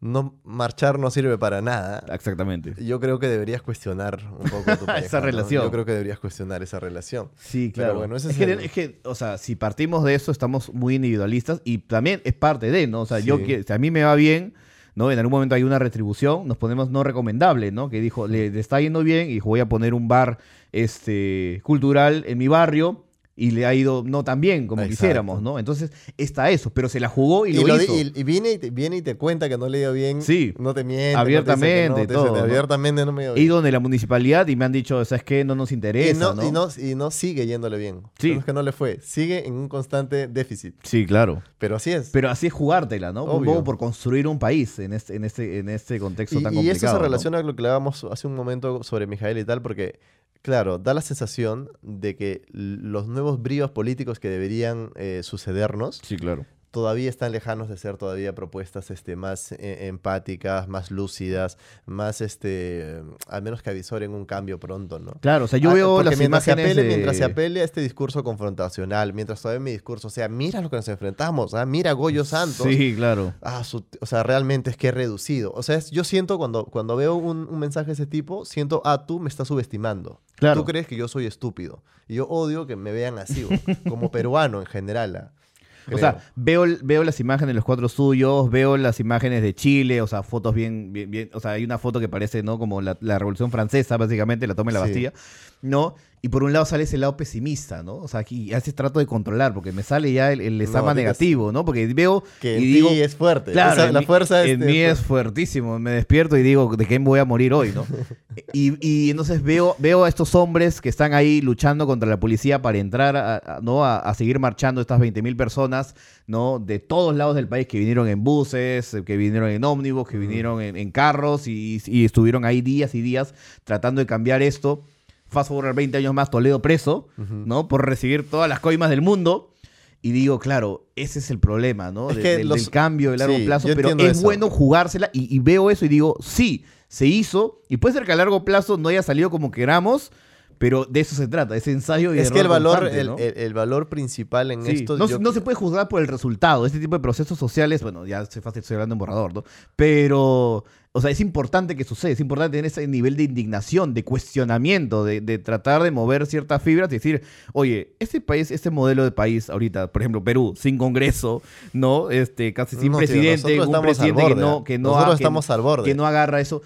no marchar no sirve para nada. Exactamente. Yo creo que deberías cuestionar un poco tu pareja, Esa ¿no? relación. Yo creo que deberías cuestionar esa relación. Sí, Pero claro. bueno, ese es, es que, es que, o sea, si partimos de eso, estamos muy individualistas y también es parte de, ¿no? O sea, yo que, si a mí me va bien, ¿no? En algún momento hay una retribución, nos ponemos no recomendable, ¿no? Que dijo, le, le está yendo bien y dijo, voy a poner un bar este, cultural en mi barrio y le ha ido no tan bien como Exacto. quisiéramos, ¿no? Entonces está eso, pero se la jugó y, Y, lo, lo hizo. y- y viene, y te, viene y te cuenta que no le dio bien. Sí. No te miente. Abiertamente, no te no, todo, ¿no? abiertamente no me dio bien. ido donde la municipalidad y me han dicho, ¿sabes qué? No nos Y interesa, y, no, y no sigue yéndole bien. Sí. No es que no le fue. Sigue en un constante déficit. Sí, claro. Pero así es. Pero así es jugártela, ¿no? Un poco por construir un país en este, en este, en este contexto y, tan y complicado. eso se relaciona a lo que hablábamos hace un momento sobre Mijael y tal, porque, claro, da la sensación de que los nuevos bríos políticos que deberían eh, sucedernos Sí, claro. Todavía están lejanos de ser todavía propuestas este, más eh, empáticas, más lúcidas, más, este, al menos que avisoren un cambio pronto, ¿no? Claro, o sea, yo Ah, veo porque las mientras se imágenes apele, de- mientras se apele a este discurso confrontacional, mientras todavía mi discurso sea, mira lo que nos enfrentamos, ah, mira Goyo Santos. Sí, claro. Ah, su- o sea, realmente es que he reducido. O sea, es- yo siento cuando, cuando veo un, un mensaje de ese tipo, siento, ah, tú me estás subestimando. Claro. Tú crees que yo soy estúpido. Y yo odio que me vean así, como peruano en general. ah, O sea, veo, veo las imágenes de los cuatro suyos, veo las imágenes de Chile, o sea, fotos bien, bien, bien- o sea, hay una foto que parece, ¿no? Como la, la Revolución Francesa, básicamente, la toma de la Sí. Bastilla, ¿no? Y por un lado sale ese lado pesimista, ¿no? O sea, aquí hace trato de controlar, porque me sale ya el, el examen negativo, ¿no? Porque veo que y en digo, ti es fuerte. Claro, en la fuerza en este, mí es fuertísimo. Me despierto y digo, ¿de qué voy a morir hoy, no? y, y entonces veo, veo a estos hombres que están ahí luchando contra la policía para entrar a, a- ¿no? a, a seguir marchando estas 20.000 personas, ¿no? De todos lados del país que vinieron en buses, que vinieron en ómnibus, que vinieron en, en carros y, y estuvieron ahí días y días tratando de cambiar esto. Fast forward 20 años más, Toledo preso, ¿no? Por recibir todas las coimas del mundo. Y digo, claro, ese es el problema, ¿no? Es De- que del, los- del cambio de largo sí, plazo, pero es eso. bueno jugársela y, y veo eso y digo, sí, se hizo y puede ser que a largo plazo no haya salido como queramos, pero de eso se trata, ese ensayo y Es que el valor, constante, el, ¿no? el- el valor principal en Sí, esto. no, yo- no se puede juzgar por el resultado. Este tipo de procesos sociales, bueno, ya se fácil estoy hablando en borrador, ¿no? Pero, o sea, es importante que suceda, es importante tener ese nivel de indignación, de cuestionamiento, de, de tratar de mover ciertas fibras y decir, oye, este país, este modelo de país ahorita, por ejemplo, Perú, sin Congreso, ¿no? Este, casi sin No, tío, presidente, un presidente que no, que no, Nosotros ha- que- estamos al borde. que no agarra eso.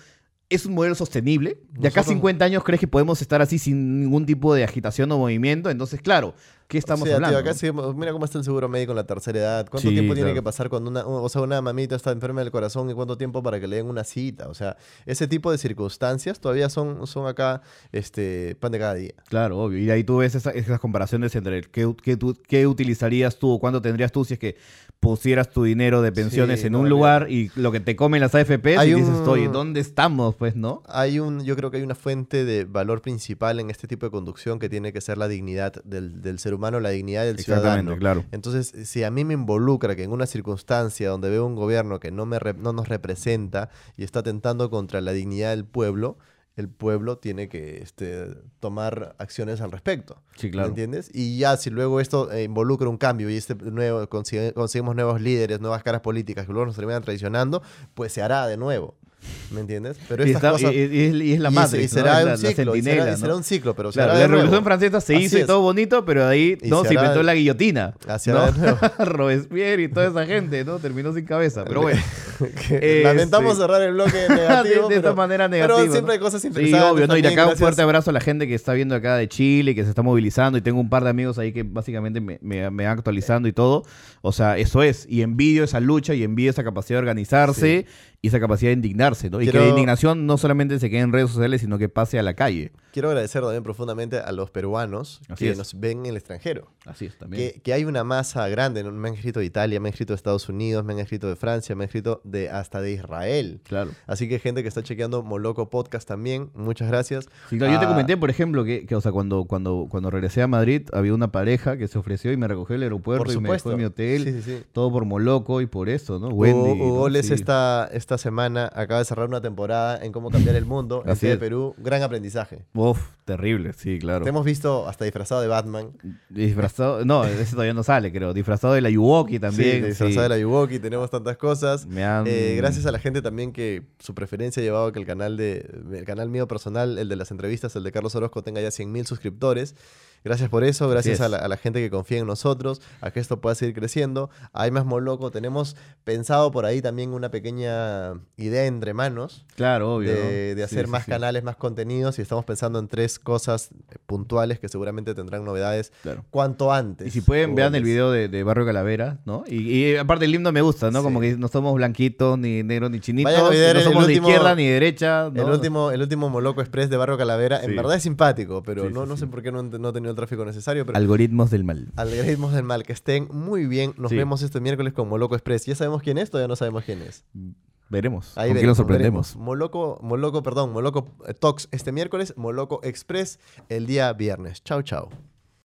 ¿Es un modelo sostenible? De acá a Nosotros- 50 años crees que podemos estar así sin ningún tipo de agitación o movimiento. Entonces, claro, ¿qué estamos hablando? acá mira cómo está el seguro médico en la tercera edad. ¿Cuánto Sí, tiempo tiene que pasar cuando una, o sea, una mamita está enferma del corazón y cuánto tiempo para que le den una cita? O sea, ese tipo de circunstancias todavía son, son acá este, pan de cada día. Claro, obvio. Y ahí tú ves esa- esas comparaciones entre el qué, qué tú- qué utilizarías tú o cuánto tendrías tú si es que pusieras tu dinero de pensiones Sí, en no, un lugar y lo que te comen las AFPs Hay y dices, un- oye, ¿dónde estamos? Pues, ¿no? Hay un, yo creo que hay una fuente de valor principal en este tipo de conducción que tiene que ser la dignidad del, del ser humano, la dignidad del Exactamente, ciudadano. claro. Entonces, si a mí me involucra que en una circunstancia donde veo un gobierno que no, me re- no nos representa y está atentando contra la dignidad del pueblo, el pueblo tiene que este, tomar acciones al respecto. Sí, claro. ¿Me entiendes? Y ya si luego esto eh, involucra un cambio y este nuevo consigue- conseguimos nuevos líderes, nuevas caras políticas que luego nos terminan traicionando, pues se hará de nuevo. ¿Me entiendes? Pero Y estas está- cosas- y- y- y es- y la y Matrix, y será un la ciclo, y será- centinela, y ¿no? será un ciclo, pero Claro, la de nuevo. Revolución Francesa se Así hizo y es. todo bonito, pero ahí Y no se se inventó de- la guillotina. Así ¿no? de. Robespierre y toda esa gente, ¿no? Terminó sin cabeza. Pero bueno. Que Lamentamos Este- cerrar el bloque de, negativo. de esta pero- manera negativa. Pero siempre hay cosas Sí, interesantes. obvio, ¿no? Y de acá un fuerte abrazo a la gente que está viendo acá de Chile, que se está movilizando. Y tengo un par de amigos ahí que básicamente me, me, me van actualizando y todo. O sea, eso es. Y envidio esa lucha y envidio esa capacidad de organizarse. Y esa capacidad de indignarse, ¿no? Y que Quiero- la indignación no solamente se quede en redes sociales, sino que pase a la calle. Quiero agradecer también profundamente a los peruanos Así que es. nos ven en el extranjero. Así es, también. Que, que hay una masa grande. ¿no? Me han escrito de Italia, me han escrito de Estados Unidos, me han escrito de Francia, me han escrito de, hasta de Israel. Claro. Así que gente que está chequeando Moloco Podcast también, muchas gracias. Sí, claro, yo te Ah, comenté, por ejemplo, que, que, o sea, cuando, cuando, cuando regresé a Madrid, había una pareja que se ofreció y me recogió el aeropuerto y me dejó en mi hotel. Sí, sí. Todo por Moloco y por eso, ¿no? Wendy. Hugo ¿no? Oles Sí. esta, esta semana acaba de cerrar una temporada en cómo cambiar el mundo en Así de es. Perú. Gran aprendizaje. Uf, terrible, sí, claro. Te hemos visto hasta disfrazado de Batman. Disfrazado, no, ese todavía no sale, creo. Disfrazado de la Yuwoki también. Sí, disfrazado sí. de la Yuwoki, tenemos tantas cosas. Me han- Eh, gracias a la gente también que su preferencia ha llevado a que el canal de el canal mío personal, el de las entrevistas, el de Carlos Orozco, tenga ya 100.000 suscriptores. Gracias por eso, gracias es. a la, a la gente que confía en nosotros, a que esto pueda seguir creciendo. Hay más Moloco, tenemos pensado por ahí también una pequeña idea entre manos. Claro, obvio. De, ¿no? de Sí, hacer sí, más sí. canales, más contenidos y estamos pensando en tres cosas eh, puntuales que seguramente tendrán novedades Claro. cuanto antes. Y si pueden, vean el video de, de Barrio Calavera, ¿no? Y, y aparte el himno me gusta, ¿no? Como que no somos blanquitos, ni negros, ni chinitos. No somos de izquierda ni de derecha. ¿no? El último, el último Moloco Express de Barrio Calavera, en verdad es simpático, pero no, sé por qué no, no ha tenido el tráfico necesario. Pero Algoritmos del mal. algoritmos del mal, que estén muy bien. Nos Sí. vemos este miércoles con Moloco Express. ¿Ya sabemos quién es? Todavía no sabemos quién es. Veremos. Ahí ¿Con qué veremos, nos sorprendemos? veremos. Moloco, Moloco, perdón, Moloco eh, Talks este miércoles, Moloco Express el día viernes. Chau, chau.